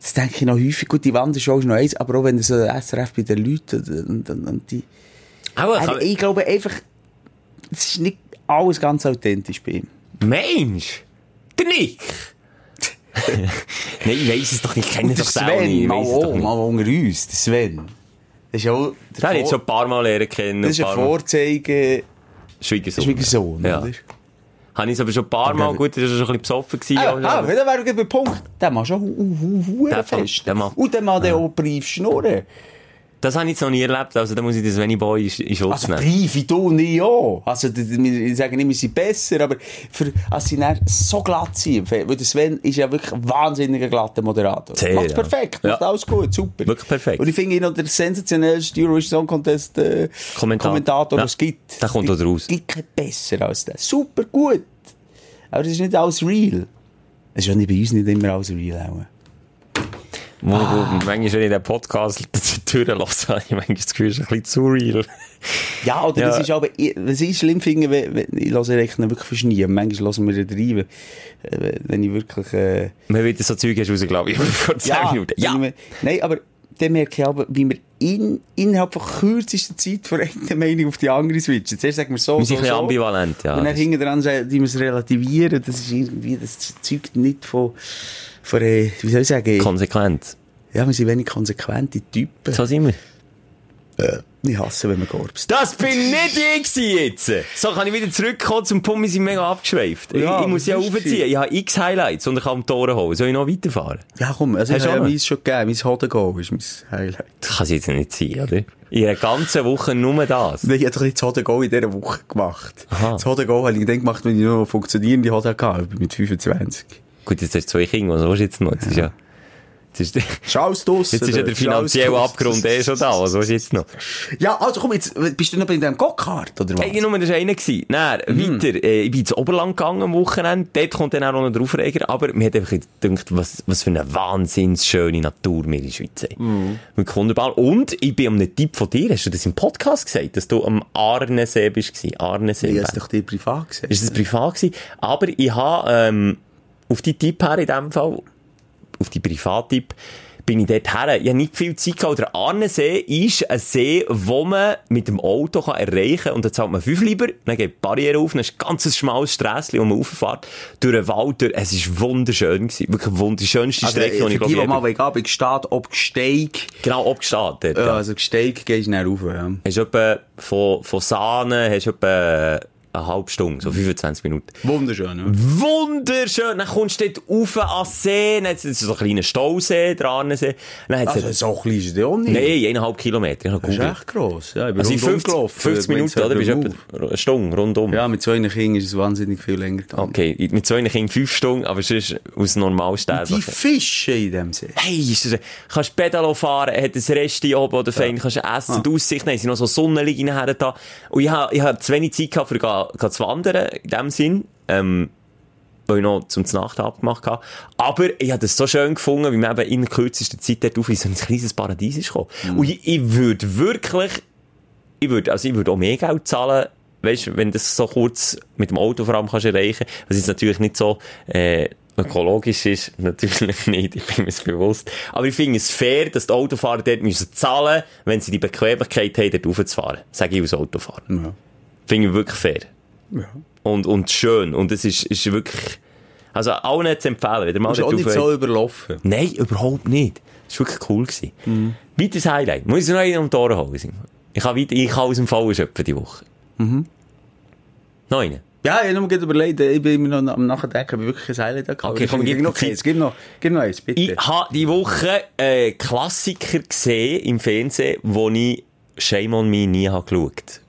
Das denke ich noch häufig. Gut, die Wandershow ist noch eins, aber auch wenn du so SRF bei den Leuten und, und, und die... Aber Also, ich glaube einfach, es ist nicht alles ganz authentisch bei ihm. Mensch! Der Nick! Nein, ich weiss es doch nicht. Ich kenne doch nicht. Sven, Ich mal, auch, nicht. mal unter uns, der Sven. Das ist ja auch... Den habe ich schon ein paar Mal lernen kennen. Das ist ein Vorzeige... Schwiegersohn. Schwiegersohn, Ja. oder? Habe ich es aber schon ein paar Mal, gut, das war schon ein bisschen besoffen. Gewesen, Ah, ah, dann wäre der Punkt. Der macht schon hu- fest. Und der macht dann auch Brief schnurren. Das habe ich jetzt noch nie erlebt, also da muss ich den Svenny Boy in, in Schutz Also nehmen. Briefe, du nicht auch. Also, wir sagen nicht, wir sind besser, aber für, als sie dann so glatt sind, weil der Sven ist ja wirklich ein wahnsinniger glatter Moderator. Sehr, Macht's ja. perfekt, macht Ja. alles gut, super. Wirklich perfekt. Und ich finde ihn noch der sensationellste Eurovision Song Contest äh, Kommentator. Kommentator, Ja. es gibt. Der kommt Es auch raus. gibt keinen besser als der. Super gut. Aber das ist nicht alles real. Es ist ja nicht bei uns nicht immer alles real. Auch. Ah. manchmal, wenn ich den Podcast durchlasse, habe ich manchmal das Gefühl, es ist ein bisschen zu real. Ja, oder Ja. das ist aber, ich- was ich schlimm finde, wenn, wenn, ich höre eigentlich wirklich fast nie. Manchmal hören wir da rein, wenn, ich wirklich, äh, Man wird so Zeug hast rausgelaufen, vor 10 Minuten. wenn Ja, ich mir- nein, aber dann merke ich aber, wie wir in, innerhalb von kürzester Zeit von einer Meinung auf die andere switchen. Zuerst sagen wir so, wir so, sind so. ambivalent, ja. Und dann hinten dran die wir es relativieren, das ist irgendwie, das zeugt nicht von, von, äh, wie soll ich sagen, Konsequent. ja, wir sind wenig konsequente Typen. So sind wir. Ich hasse, wenn man gorbst. Das bin nicht ich jetzt. So kann ich wieder zurückkommen zum wir sind mega abgeschweift. Ja, ich, ich muss ja aufziehen. Ich habe x Highlights und ich kann am Tore holen. Soll ich noch weiterfahren? Ja, komm, also ich Hast du habe ja noch? meins schon gegeben, mein Hodego ist mein Highlight. Das kann es jetzt nicht sein, oder? In einer ganzen Woche nur das. Nein, ich habe doch nicht das Hodego in dieser Woche gemacht. Aha. Das Hodego habe ich dann gemacht, wenn ich nur funktionierende Hodego hatte, mit 25. Gut, jetzt hast du zwei Kinder, was willst du jetzt noch? Jetzt ist ja... Jetzt ist, du jetzt ist ja der finanzielle Abgrund eh schon da, was willst du jetzt noch? Ja, also komm, jetzt, bist du noch bei deinem Go-Kart, oder was? Hey, nur, das war einer. gewesen. Dann, Mhm. weiter, äh, ich bin ins Oberland gegangen am Wochenende, dort kommt dann auch noch der Aufreger, aber mir hat einfach gedacht, was, was für eine wahnsinns schöne Natur wir in der Schweiz haben. Wirklich wunderbar. Und ich bin um einen Tipp von dir, hast du das im Podcast gesagt, dass du am Arnensee bist? Arnensee. Ich Bern. doch dir privat gesagt. Ist das privat gewesen? Aber ich habe, ähm, auf die Tipp her in dem Fall, auf die Privattipp, bin ich dort her. Ich habe nicht viel Zeit gehabt. Der Arnensee ist ein See, wo man mit dem Auto kann erreichen kann. Und dann zahlt man fünf lieber, dann geht die Barriere auf, dann ist ein ganz schmales Strässchen, wo man rauffährt, durch den Wald. Durch. Es ist wunderschön gewesen. Wirklich wund- die schönste Also, Strecke, die ich die, die glaube, mal bei Gstaad, ob Gsteig, genau abgestartet. ja, Ja. also Gsteig gehst du dann rauf, ja. Hast du etwa von, von Sahne, hast du etwa eine halbe Stunde, so 25 Minuten. Wunderschön, ja. Wunderschön. Dann kommst du dort rauf an den See, dann hat es so einen kleinen Stausee, der. Dann hat's Also, so klein ist es ja auch nicht. Nein, eineinhalb Kilometer. Das ist echt gross. Ja, ich bin Also in rundum 50, gelaufen, 50 wenn Minuten, es oder? Bist etwa eine Stunde rundum. Ja, mit zwei Kindern ist es wahnsinnig viel länger gegangen. Okay, mit zwei Kindern fünf Stunden, aber sonst aus Die Normalsterblichen. Fische in dem See. Hey, ist das, kannst Pedalo fahren, hat ein Resti oben oder fein, kannst essen, die Aussicht nehmen, sind noch so Sonnenliegen nachher da. Und ich habe, ich zu wenig Zeit gehabt, für zu wandern, in dem Sinn, ähm, weil ich noch zum Nacht abgemacht habe. Aber ich habe das so schön gefunden, wie man eben in kürzester Zeit dort auf in so ein kleines Paradies ist gekommen. Und ich, ich würde wirklich, ich würde, also ich würde auch mehr Geld zahlen, weißt, wenn das so kurz mit dem Auto vor allem kannst erreichen. Was jetzt natürlich nicht so, äh, ökologisch ist, natürlich nicht, ich bin mir es bewusst. Aber ich finde es fair, dass die Autofahrer dort müssen zahlen wenn sie die Bequemlichkeit haben, dort raufzufahren. Sage ich als Autofahrer. Ja. Finde ich wirklich fair. Ja. Und, und schön. Und es ist, ist wirklich, also allen zu empfehlen, ihr mal Ist auch nicht so überlaufen. Nein, überhaupt nicht. Das war wirklich cool. Gewesen. Mhm. Weiteres Highlight. Muss ich noch einen die Ohren holen? Ich kann, weiter, ich kann aus dem Fall schöpfen die Woche. Mhm. Noch einen? Ja, ich habe mir überlegt, ich bin immer noch am Nachdenken, ob ich wirklich ein Highlight hatte. Okay, komm, gib noch eins, gib noch, gib noch eins, bitte. Ich habe die Woche einen Klassiker gesehen im Fernsehen, wo ich Shame on Me nie habe geschaut.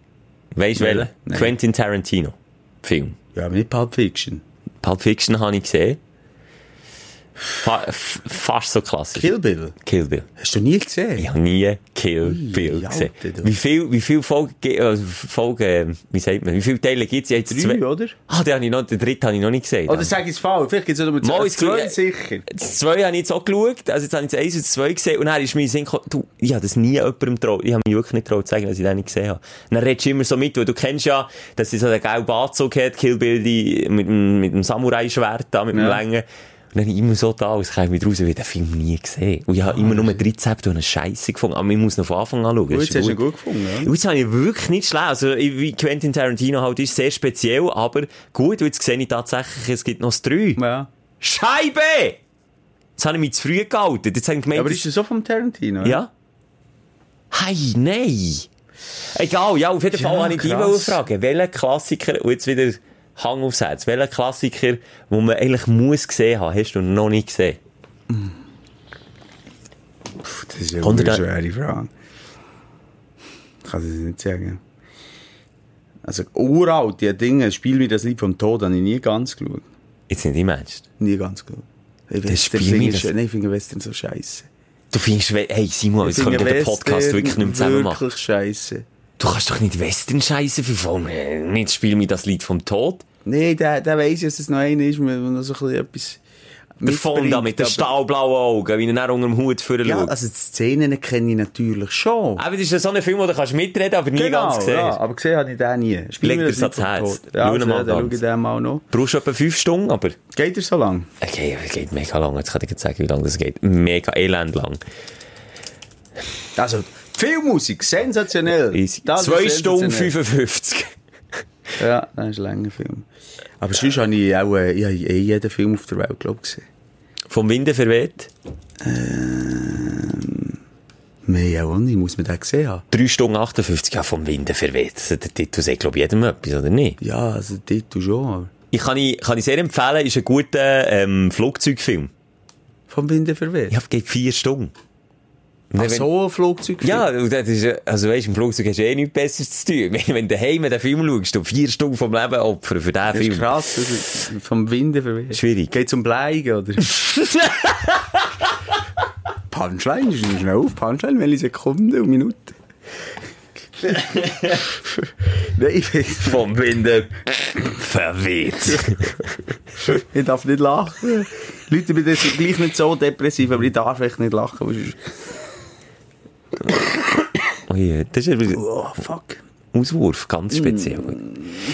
Weißt du Welchen? Quentin Tarantino. Film. Ja, aber nicht Pulp Fiction. Pulp Fiction habe ich gesehen. Fa fast so klassisch. Kill Bill. Kill Bill. Hast du nie gesehen? Ich habe nie Kill Ui, Bill gesehen. Alter. Wie viel, wie viel Folgen, ge- äh, Folgen, äh, wie sagt man, wie viele Teile gibt es jetzt? Drei, oder? Ah, den, habe ich noch, den dritten habe ich noch nicht gesehen. Oder sag ich es falsch? Vielleicht gibt es nur Mal, zwei, zwei sicher. Das zwei habe ich jetzt auch geschaut, also jetzt habe ich das eins und das zwei gesehen, und dann ist mir Sinn gekommen, du, ich habe das nie jemandem getraut, ich habe mich wirklich nicht getraut zu sagen, dass ich den nicht gesehen habe. Und dann redest du immer so mit, weil du kennst ja, dass sie so den gelben Anzug hat, Kill Bill, die, mit, mit dem Samurai-Schwert da, mit dem Ja. Längen. Und dann habe ich immer so da, als käme ich raus, wie den Film nie gesehen. Und ich habe immer nur 13 und eine Scheisse gefunden, aber ich muss noch von Anfang an schauen. Gut, jetzt hast du ihn gut gefunden, ja? und jetzt habe ich wirklich nicht schlecht. Also, wie Quentin Tarantino halt ist, sehr speziell, aber gut, und jetzt sehe ich tatsächlich, es gibt noch das 3. Ja. Scheibe! Jetzt habe ich mich zu früh gehalten. Jetzt habe ich gemeint, Aber ist das so vom Tarantino? ja? Hey, nein! Egal, ja, auf jeden Ja, Fall habe ich dich fragen, welchen Klassiker, und jetzt wieder Hang aufs Herz, welchen Klassiker, wo man eigentlich muss gesehen haben, hast du noch nicht gesehen? Das ist Kommt eine da- schwere Frage. Ich kann das nicht sagen. Also, uralt, die Dinge, Spiel mir das Lied vom Tod, habe ich nie ganz geschaut. Jetzt nicht im Ernst. Nie ganz geschaut. Ich Das Western Spiel finde mir ich- das- Nein, ich finde Western so scheiße. Du findest, hey Simon, jetzt können wir den Podcast wirklich nicht mehr zusammen machen. Wirklich scheiße. Du kannst doch nicht Western-Scheiße verfolgen. Nicht spiel mir das Lied vom Tod. Nein, der, der weiss, dass es noch einer ist, der noch so ein bisschen etwas. Der Fonda mit den stahlblauen Augen, wie er dann unter dem Hut vorher Ja, schaut. also die Szenen kenne ich natürlich schon. Aber das ist so ein Film, wo du kannst mitreden aber nie ganz gesehen ja, aber gesehen habe ich den nie. Spiel Leg dir das Herz. Ja, Schau also, mal dann schaue ich den mal noch. Brauchst du etwa fünf Stunden, aber... Geht er so lang? Okay, geht mega lang. Jetzt kann ich jetzt sagen, wie lange das geht. Mega elend lang. Also, Filmmusik, sensationell. Easy. Das ist Zwei Stunden sensationell. 55. Ja, das ist ein langer Film. Aber sonst habe ich auch äh, ich habe eh jeden Film auf der Welt, glaube ich, gesehen. Vom Winde verweht. Mehr auch nicht, muss man den gesehen haben. 3 Stunden 58. Ja, vom Winde verweht. Also, Der Titel sagt, glaube ich, jedem etwas, oder nicht? Ja, also der Titel schon. aber Ich kann, ich, kann ich sehr empfehlen, ist ein guter ähm, Flugzeugfilm. Vom Winde verweht. Ja, geht vier Stunden. Ach wenn- so, ein Flugzeug. Ja, das ist, also weißt, im Flugzeug hast du eh nichts Besseres zu tun. Wenn, du daheim den Film schaust, du vier Stunden vom Leben opfern für diesen Das ist Film. krass, das ist vom Winde verweht. Schwierig. Geht zum Bleigen, oder? Punchline, ist schnell auf. Punchline, welche Sekunde und Minute? Nein, ich, Vom Winde verweht. ich darf nicht lachen. Leute, ich bin gleich nicht so depressiv, aber ich darf echt nicht lachen. Oh je, das ist ein Oh, fuck. Auswurf, ganz speziell.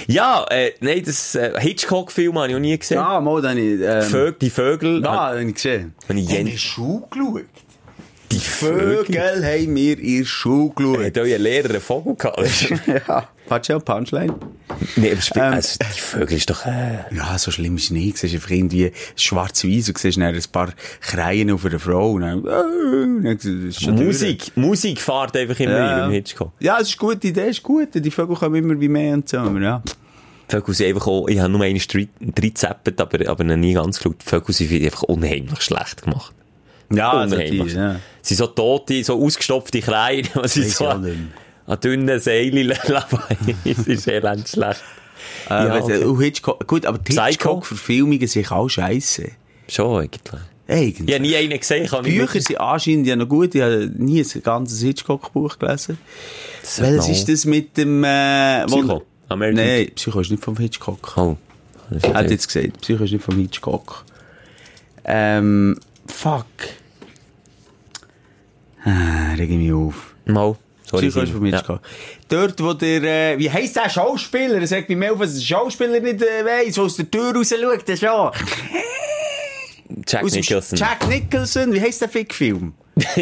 Ja, äh, nein, das äh, Hitchcock-Film habe ich noch nie gesehen. Ja, mal, dann ich... Ähm, Vögel, die Vögel. ja, ah, habe ich gesehen. Habe ich Haben Jen- wir Schule geschaut? Die Vögel. Haben wir in der Schule geschaut. Hat euer Lehrer einen Vogel gehabt? ja. Warte schon, Punchline? nee, aber Ähm, also, die Vögel ist doch, äh, Ja, so schlimm ist es nicht. Du siehst einfach irgendwie schwarz-weiß und siehst dann ein paar Kreien auf einer Frau. Und dann, äh, dann ist es schon Musik. Musik fährt einfach immer Ja. rein im Hitchcock. durch. Ja, es ist eine gute Idee, ist gut. Die Vögel kommen immer wie mehr und so. Aber ja. Vögel sind einfach auch, ich habe nur eine reingezappet, aber, aber noch nie ganz geschaut. Die Vögel sind einfach unheimlich schlecht gemacht. Ja, also die, Unheimlich. ja. Sie sind so tote, so ausgestopfte Kleine, die sie so an, dünnen Seilen. Es ist elend schlecht. Äh, Ja, okay. Hitchcock, gut, aber die? Hitchcock-Verfilmungen sind auch scheiße. Schon eigentlich. Eigentlich. Ich habe nie einen gesehen. Kann ich Bücher sind anscheinend ja noch gut. Ich habe nie ein ganzes Hitchcock-Buch gelesen. Welches noch- ist das mit dem... Äh, Psycho? American- Nein, Psycho ist nicht vom Hitchcock. Oh. Er hat jetzt gesagt, Psycho ist nicht vom Hitchcock. Ähm, fuck. Ah, reg ich mich auf. Mal. Sorry, Psycho ist vom Simon. Hitchcock. Dort, wo der, äh, wie heisst der Schauspieler? Er sagt mir mehr auf, was der Schauspieler nicht äh, weiss, wo aus der Tür raus schaut, der schon. Jack Nicholson. Jack Nicholson, wie heisst der Fick-Film?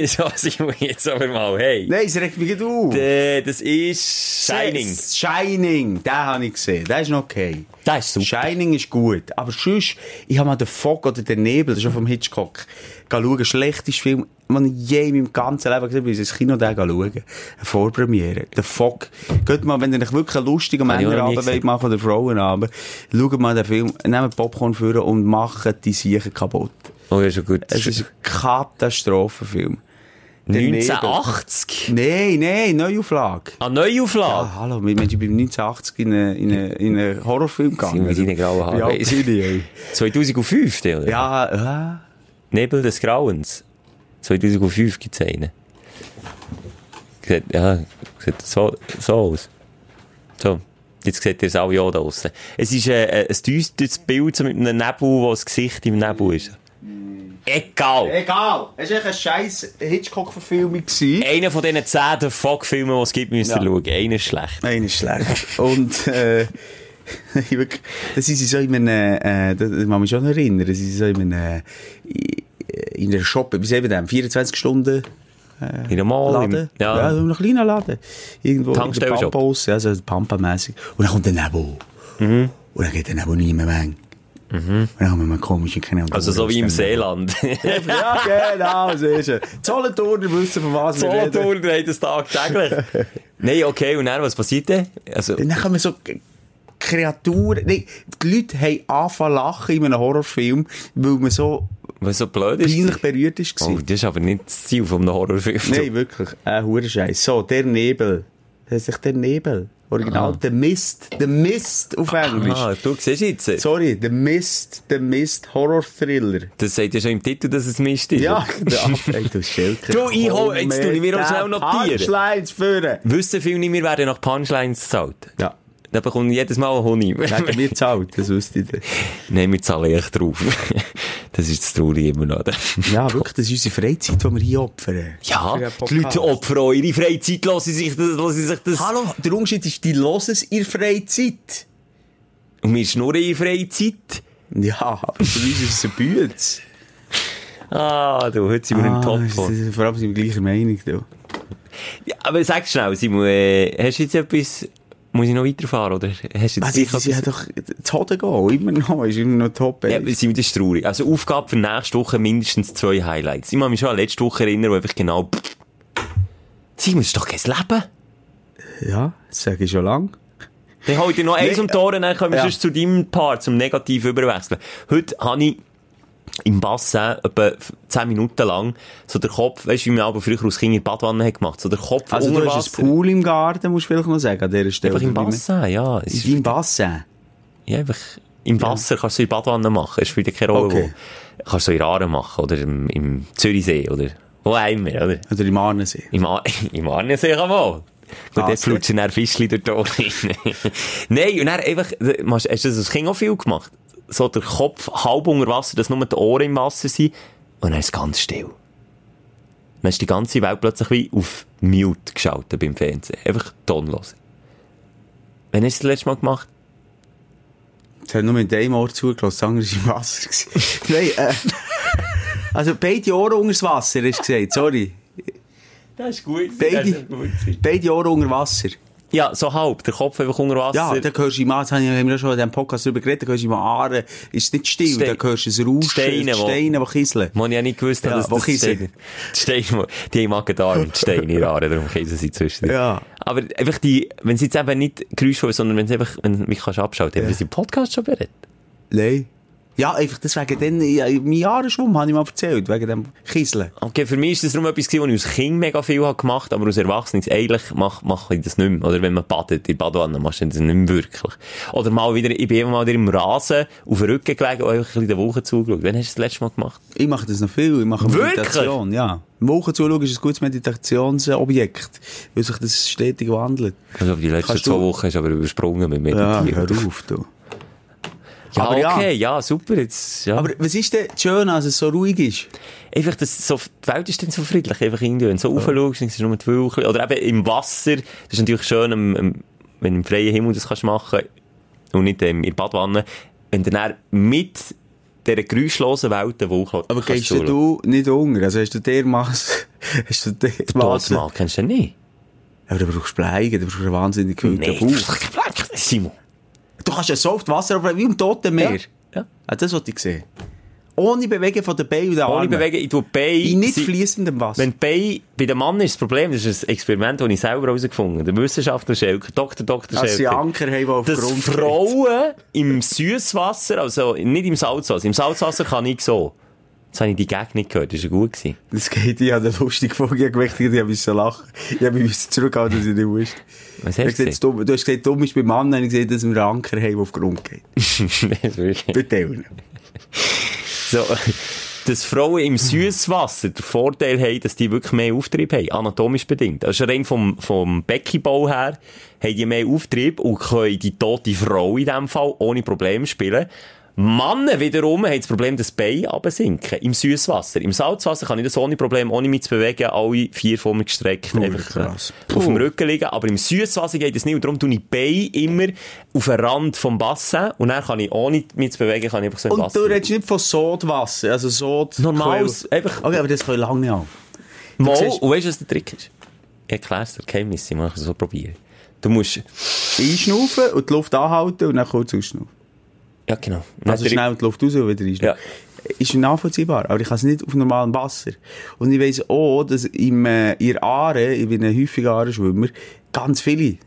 So, ich muss jetzt aber mal, hey. Nein, es regt mich auf. Äh, das ist Shining. Shining, den habe ich gesehen. Der ist noch okay. Das ist super. Shining ist gut. Aber sonst, ich habe mal den Fog oder den Nebel, das ist schon vom Hitchcock, schauen. Schlechteste Film, ich je in meinem ganzen Leben gesehen habe, ist ins Kino den schauen. Eine Vorpremiere. Der Fog. Geht mal, wenn ihr euch wirklich lustigen ich auch Männerabend wollt machen oder Frauenabend, schaut mal den Film, nehmt Popcorn führen und macht die Siechen kaputt. Oh, ja, schon gut. Es ist ein Katastrophenfilm. Der Nebel. 1980. Nein, nein, Neuauflage. An Neuauflage. Ah, hallo, wir ich bin 1980 in einen in eine, in eine Horrorfilm gegangen. Sind wir deine grauen Haare? Alt sind die, ey? 2005, der, oder? Ja, ja. Nebel des Grauens. 2005 gibt es einen. Sieht, ja, sieht so, so aus. So. Jetzt seht ihr es auch ja da draussen. Es ist äh, ein düsteres Bild so mit einem Nebel, wo das Gesicht im Nebel ist. Egal. Egal. Es war eine scheiß Hitchcock-Verfilmung. Einer von diesen zehn Fog-Filmen, die es gibt, müsst ihr Ja. schauen. Einer ist schlecht. Nein, ist schlecht. Und, äh, das ist so in einem, äh, das kann mich schon erinnern, das ist so in einem, äh, in einer Shop, sagen wir dem, 24 Stunden In einem Mall. Laden. Im, ja. ja, so einen kleinen Laden. Irgendwo Tankstellenshop. Pampa ja, so Pampa-mässig. Und dann kommt der Nebel. Mhm. Und dann geht der Nebel nie mehr weg. Und dann haben wir mal komische keine Also so wie im Seeland. Ja, genau, so ist es. Zollentourer wissen, von was wir reden. Solothurn dreht das tagtäglich. Nein, okay, und dann, was passiert denn? Also, dann kommen so Kreaturen, nee, die Leute haben angefangen lachen in einem Horrorfilm, weil man so was so blöd ist. peinlich berührt ist. Oh, das ist aber nicht das Ziel von einem Horrorfilm. Nein, wirklich. Ein Hurenscheiß. So, der Nebel. Das heißt sich der Nebel. Original. Der Mist. Der Mist auf Englisch. Ah, du siehst jetzt. Sorry, der Mist. Der Mist Horror-Thriller. Das sagt ja schon im Titel, dass es Mist ist. Ja, der Ey, du Schelker. Du, ich hol- jetzt tu ich mir auch schnell notieren. Punchlines führen. Wissen viele nicht, wir werden nach Punchlines gezahlt. Ja. Da bekommt jedes Mal ein Honig. Werden wir zahlt, das wüsste ich. dann. Nein, wir zahlen echt drauf. das ist das Traurige immer noch. Ja, wirklich, das ist unsere Freizeit, die wir hier opfern. Ja, die. Leute opfern auch ihre Freizeit, lassen sich das, lassen sich das. Hallo, der Unterschied ist, die hören es der Freizeit. Und wir schnurren in Freizeit. Ja, aber für uns ist es ein Bütz. Ah, du, heute sind wir im Top. vor allem sind wir gleicher Meinung. Du. Ja, aber sag schnell, Simon, äh, hast du jetzt etwas, muss ich noch weiterfahren, oder hast du jetzt sicher sie, sie hat doch zu Hoden gehen, immer noch, ist immer noch top. Ja, das ist traurig. Also Aufgabe für nächste Woche mindestens zwei Highlights. Ich kann mich schon an letzte Woche erinnern, wo einfach genau... Simon, das ist doch kein Leben. ja, das sage ich schon lange. Dann hol dir noch eins Nee, um Ohren, dann können wir ja. zu deinem Part, zum Negativ überwechseln. Heute habe ich im Bassin etwa 10 Minuten lang so der Kopf, weißt du, wie man aber früher als Kind in Badwanne hat gemacht, so der Kopf Also du hast ein Pool im Garten, musst du vielleicht noch sagen, an dieser Stelle. Einfach im Bassin, ja. Ist, deinem Bassin? ja, einfach im Wasser kannst du in Badwanne machen. Es spielt ja keine Rolle, Okay. wo. Kannst du in Aare machen, oder im, im Zürichsee, oder wo auch immer, oder? Oder im Arnensee? Im, Ar im Arnensee kann man auch. Gut, Ah, sehr. flutschen dann Fischli durch die Ohren. Nein, und dann einfach, hast du das als Kind auch viel gemacht? So der Kopf halb unter Wasser, dass nur die Ohren im Wasser sind, und dann ist es ganz still. Dann ist die ganze Welt plötzlich wie auf Mute geschaltet beim Fernsehen. Einfach tonlos. Wann hast du das letzte Mal gemacht? Es hat nur mit einem Ohr zugelassen, das andere war im Wasser. Nein, äh, also beide Ohren unter das Wasser, hast du gesagt, sorry. Das ist gut. Beide, beide Ohren unter Wasser. Ja, so halb. Der Kopf einfach unter Wasser. Ja, dann hörst du im Ahren, das haben wir ja schon in diesem Podcast darüber geredet, dann hörst du im Ahren, ist nicht still, Ste- dann hörst du es rauschen, Steine, die wo- Steine, die kisseln. Man ja nicht gewusst, Ja, dass das? Steine, die Steine, die haben Magen-Darm, die Steine in Aare, darum kissen sie zwischen. Ja. Aber einfach die, wenn sie jetzt eben nicht Geräuschvoll, sondern wenn sie einfach, wenn du mich kannst abschalten, haben wir sie im Podcast schon berät. Nein. Ja, einfach deswegen, dann, ja, mein Jahresschwumm habe ich mal erzählt, wegen dem Kisseln. Okay, für mich ist das darum etwas gewesen, was ich als Kind mega viel habe gemacht, aber als Erwachsenes eigentlich mach, mach ich das nicht mehr. Oder wenn man badet, in Badwanne, machst du das nicht mehr wirklich. Oder mal wieder, ich bin eben mal wieder im Rasen auf den Rücken gelegen und einfach ein bisschen der Woche zugeschaut. Wann hast du das letzte Mal gemacht? Ich mache das noch viel, ich mache Wirklich? Meditation, ja. Wochen zuschauen ist ein gutes Meditationsobjekt, weil sich das stetig wandelt. Also die letzten Kannst zwei du- Wochen hast du aber übersprungen mit Ja, Meditieren. hör auf, du. Ja, Aber ja. okay, ja, super, jetzt, ja. Aber was ist denn schön, als es so ruhig ist? einfach, das, so, die Welt ist dann so friedlich, einfach irgendwie, wenn du so raufschaust, dann du nur die Wölkchen. Oder eben im Wasser, das ist natürlich schön, wenn du im freien Himmel das kannst machen und nicht ähm, in der Badwanne. Wenn du dann mit dieser geräuschlosen Welt eine Woche Aber gehst zuschauen. du nicht unter? Also hast du dermaßen, hast du dermaßen... Todesmal kennst du nicht? Aber du brauchst Bleigen, du brauchst einen wahnsinnig guten Bauch. Simon. Du kannst ja so oft Wasser auf, wie im Toten Meer. Ja. ja. Ah, das wollte ich sehen. Ohne Bewegen von den Beinen und den Ohne Armen. bewegen, ich tue Beine... In nicht fließendem Wasser. Wenn Beine, bei dem Mann ist das Problem, das ist ein Experiment, das ich selber herausgefunden habe. Der Wissenschaftler Schelker, Dr. Dr. Dass sie Schelker. Anker haben, die auf dass Grund. Frauen im Süßwasser, also nicht im Salzwasser, im Salzwasser kann ich so. Jetzt habe ich die Gegend nicht gehört, das war gut. Gewesen. Das geht, ich habe eine lustige Folge gemacht, ich musste lachen. Ich habe mich zurückgehalten, dass ich nicht wusste. Was hast du gesagt, du hast gesagt, dumm ist bei Mann, habe ich gesagt, dass wir einen Anker haben, der auf Grund geht. Das ist Bitte. So, dass Frauen im Süßwasser den Vorteil haben, dass die wirklich mehr Auftrieb haben, anatomisch bedingt. Also rein vom, vom Beckenbau her haben die mehr Auftrieb und können die tote Frau in diesem Fall ohne Probleme spielen. Männer wiederum haben das Problem, dass die Beine absinken im Süßwasser. Im Salzwasser kann ich das ohne Problem, ohne mich zu bewegen, alle vier vor mir gestreckt einfach krass. auf dem Rücken liegen. Aber im Süßwasser geht das nicht und darum tue ich die Beine immer auf den Rand vom Bassin und dann kann ich, ohne mich zu bewegen, kann ich einfach so im Und Wasser du redest nicht von Sodwasser, also Sod... Normales, Quell- einfach- Okay, aber das können lange nicht auch. Mal, siehst- und weißt du, was der Trick ist? Ich erklär's dir, Geheimnis, ich mache es so probieren. Du musst, Einschnaufen und die Luft anhalten und dann kurz ausschnaufen. Ja genau. Also schnell die Luft raus und wieder einschnaufen. Ist nachvollziehbar, aber ich kann es nicht auf normalem Wasser. Und ich weiss auch, dass im, äh, in der Aare, ich bin ein häufiger Aarenschwimmer, ganz viele,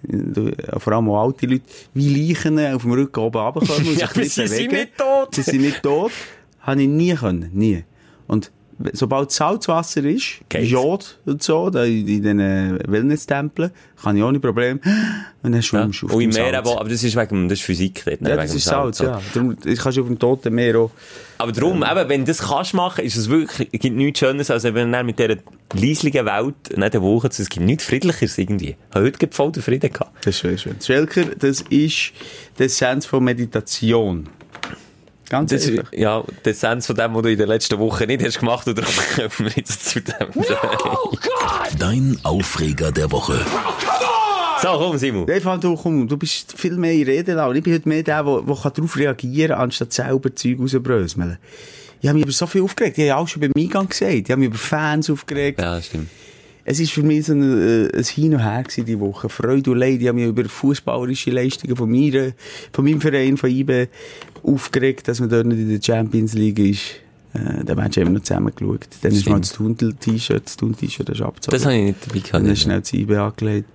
vor allem auch alte Leute, wie Leichen auf dem Rücken oben runterkommen und Ja, sich nicht sie sind nicht tot. Sie sind nicht tot. Habe ich nie können, nie. Und sobald Salzwasser ist, Geht's. Jod und so, da in, in den Wellness-Tempeln, kann ich ohne Problem, und dann Ja. schwimmst du auf Und im dem Meer Salz. aber, aber das ist wegen, das ist Physik dort, nicht Ja, das ist Salz, ja. Darum das kannst du auf dem Toten Meer auch. Aber darum, eben, wenn du das kannst machen, ist es wirklich, es gibt nichts Schönes, als wenn du mit dieser leislichen Welt nicht eine Woche es gibt nichts Friedlicheres irgendwie. Ich habe heute gerade voll den Frieden gehabt. Das ist schön, schön. Schwelker, das ist die Essenz von Meditation. Ganz Das ist, einfach. ja, die Essenz von dem, was du in der letzten Woche nicht hast gemacht, und darum kommen wir jetzt zu dem. Dein Aufreger der Woche. So, komm, Simon. Stefan, du, komm, du bist viel mehr in Redelaune. Ich bin heute mehr der, der, der kann darauf reagieren kann, anstatt selber Zeug rausbröseln. Ich habe mich über so viel aufgeregt. Ich habe auch schon beim Eingang gesagt. Ich habe mich über Fans aufgeregt. Ja, stimmt. Es war für mich so ein, äh, ein Hin und Her gewesen, die Woche. Freude und Leid. Ich habe mich über fußballerische Leistungen von, mir, von meinem Verein, von IBE, aufgeregt, dass man dort nicht in der Champions League ist. Äh, den Match haben wir noch zusammen geschaut. Dann ist mal das Tuntel-T-Shirt, das Tun-T-Shirt ist abgezogen. Das habe ich nicht dabei Dann ist gehabt. schnell das IBE angelegt.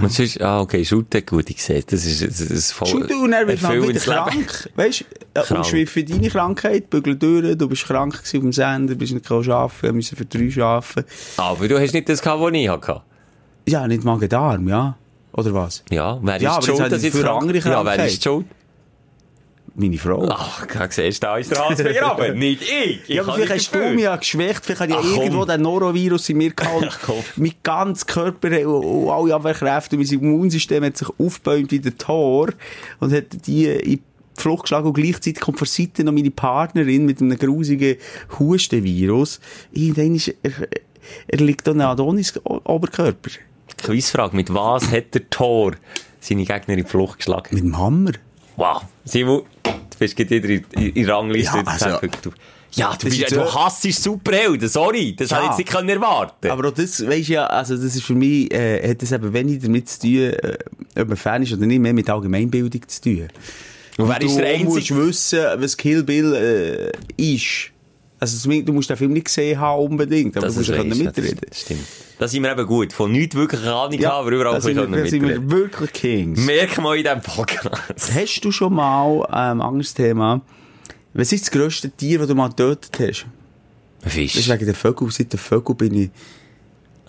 Und sonst, ah, okay, Schulte, gut, ich sehe, das ist, das ist voll, du, und dann du mal wieder krank. Weißt du, äh, Krank. umschwiffen deine Krankheit, bügel durch, du bist krank gewesen auf dem Sender, bist nicht arbeiten, musst für drei arbeiten. Aber du hast nicht das gehabt, was ich hatte. Ja, nicht Magen-Darm, ja. Oder was? Ja, wer ist Ja, die schuld, dass ich krank- Ja, wer ist schuld? Meine Frau. Ach, siehst du, da ist der Hans begraben. nicht ich. ich Ja, aber vielleicht hast du mich ja geschwächt, vielleicht hat ja Ach, komm. irgendwo der Norovirus in mir gehabt. Mein ganzer Körper und und alle Abwehrkräfte, mein Immunsystem hat sich aufgebäumt wie der Tor und hat die in die Flucht geschlagen und gleichzeitig kommt von Seite noch meine Partnerin mit einem grusigen Hustenvirus. Irgendwann ist, er, er liegt da Adonis-Oberkörper. Quizfrage, mit was hat der Tor seine Gegner in die Flucht geschlagen? Mit dem Hammer. Wow. Simon, du bist gerade wieder in, in, in Rangliste. Ja, der also- 10 Punkte. ja, du, bist, du hasst Superhelden, sorry. Das Ja. hätte ich jetzt nicht erwarten Aber auch das, weisst ja, also das ist für mich, äh, hat das eben wenig damit zu tun, äh, ob man Fan ist oder nicht, mehr mit Allgemeinbildung zu tun. Und wer ist der Du musst Einzige? wissen, was Kill Bill äh, ist. Also du musst den Film nicht gesehen haben unbedingt, aber Das du musst ja können mitreden. Das stimmt. Da sind wir eben gut. Von nichts wirklich Ahnung haben, aber überall wir, können wir da sind wir mitreden. wirklich Kings. Merk mal in diesem Podcast. Hast du schon mal, ähm, anderes Thema, was ist das grösste Tier, das du mal getötet hast? Ein Fisch. Das ist wegen der Vögel, seit der Vögel bin ich,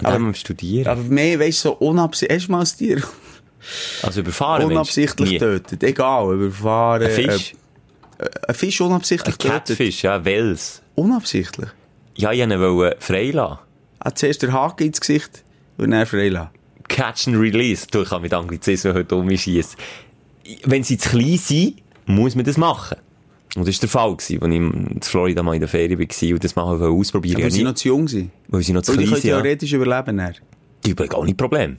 An dem am Studieren. aber mehr, weißt du, so unabsichtlich, hast du mal ein Tier Also überfahren unabsichtlich getötet? Egal, überfahren. Ein Fisch? Äh, ein Fisch unabsichtlich Ein getötet? Catfish, ja, Wels. Unabsichtlich? Ja, ich wollte ihn freilassen. Hat zuerst der Haken ins Gesicht und dann freilassen. Catch and Release. Du, ich kann mit Anglizismen heute umschießen. Wenn sie zu klein sind, muss man das machen. Und das war der Fall, als ich in Florida mal in der Ferien war und das mal ausprobieren Aber sie ja, noch zu jung sind. Weil sie noch zu Weil klein können sind. Ja. theoretisch überleben. Dann. Die haben gar nicht Problem.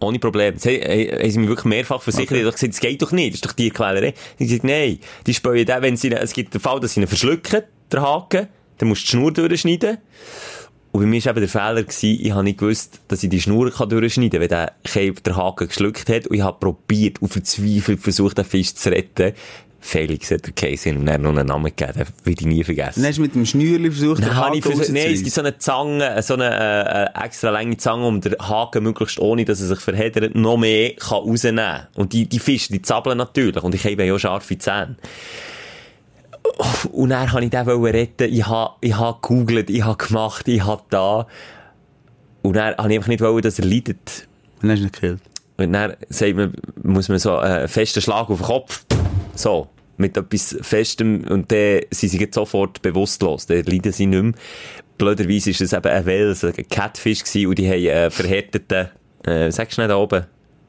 Ohne Problem. Das haben, haben sie mir wirklich mehrfach versichert. Ich habe gesagt, das geht doch nicht. Das ist doch Tierquälerei. Ich gesagt, nein. Die späuen dann, wenn sie, es gibt den Fall, dass sie ihn verschlucken, der Haken. Dann musst du die Schnur durchschneiden. Und bei mir war eben der Fehler, gewesen, ich habe nicht gewusst, dass ich die Schnur kann durchschneiden kann, wenn der Käfer den Haken geschluckt hat. Und ich habe probiert und verzweifelt versucht, den Fisch zu retten. Felix hat der Case und dann noch einen Namen gegeben, den will ich nie vergessen. Dann hast du mit dem Schnürli versucht, Nein, den Haken versucht, nein, es gibt so eine Zange, so eine äh, äh, extra lange Zange, um den Haken möglichst ohne, dass er sich verheddert, noch mehr kann rausnehmen Und die, die Fische, die zappeln natürlich. Und ich habe ja auch scharfe Zähne. Und dann wollte ich den retten. Ich habe, ich habe gegoogelt, ich habe gemacht, ich habe da. Und dann habe ich einfach nicht wollen, dass er leidet. Und dann hast du ihn gekillt. Und dann sagt man, muss man so einen festen Schlag auf den Kopf. So. Mit etwas Festem. Und dann sind sie sofort bewusstlos. Dann leiden sie nicht mehr. Blöderweise war es eben ein Wels, ein Catfish gewesen, und die haben einen verhärteten, äh, sagst du nicht da oben?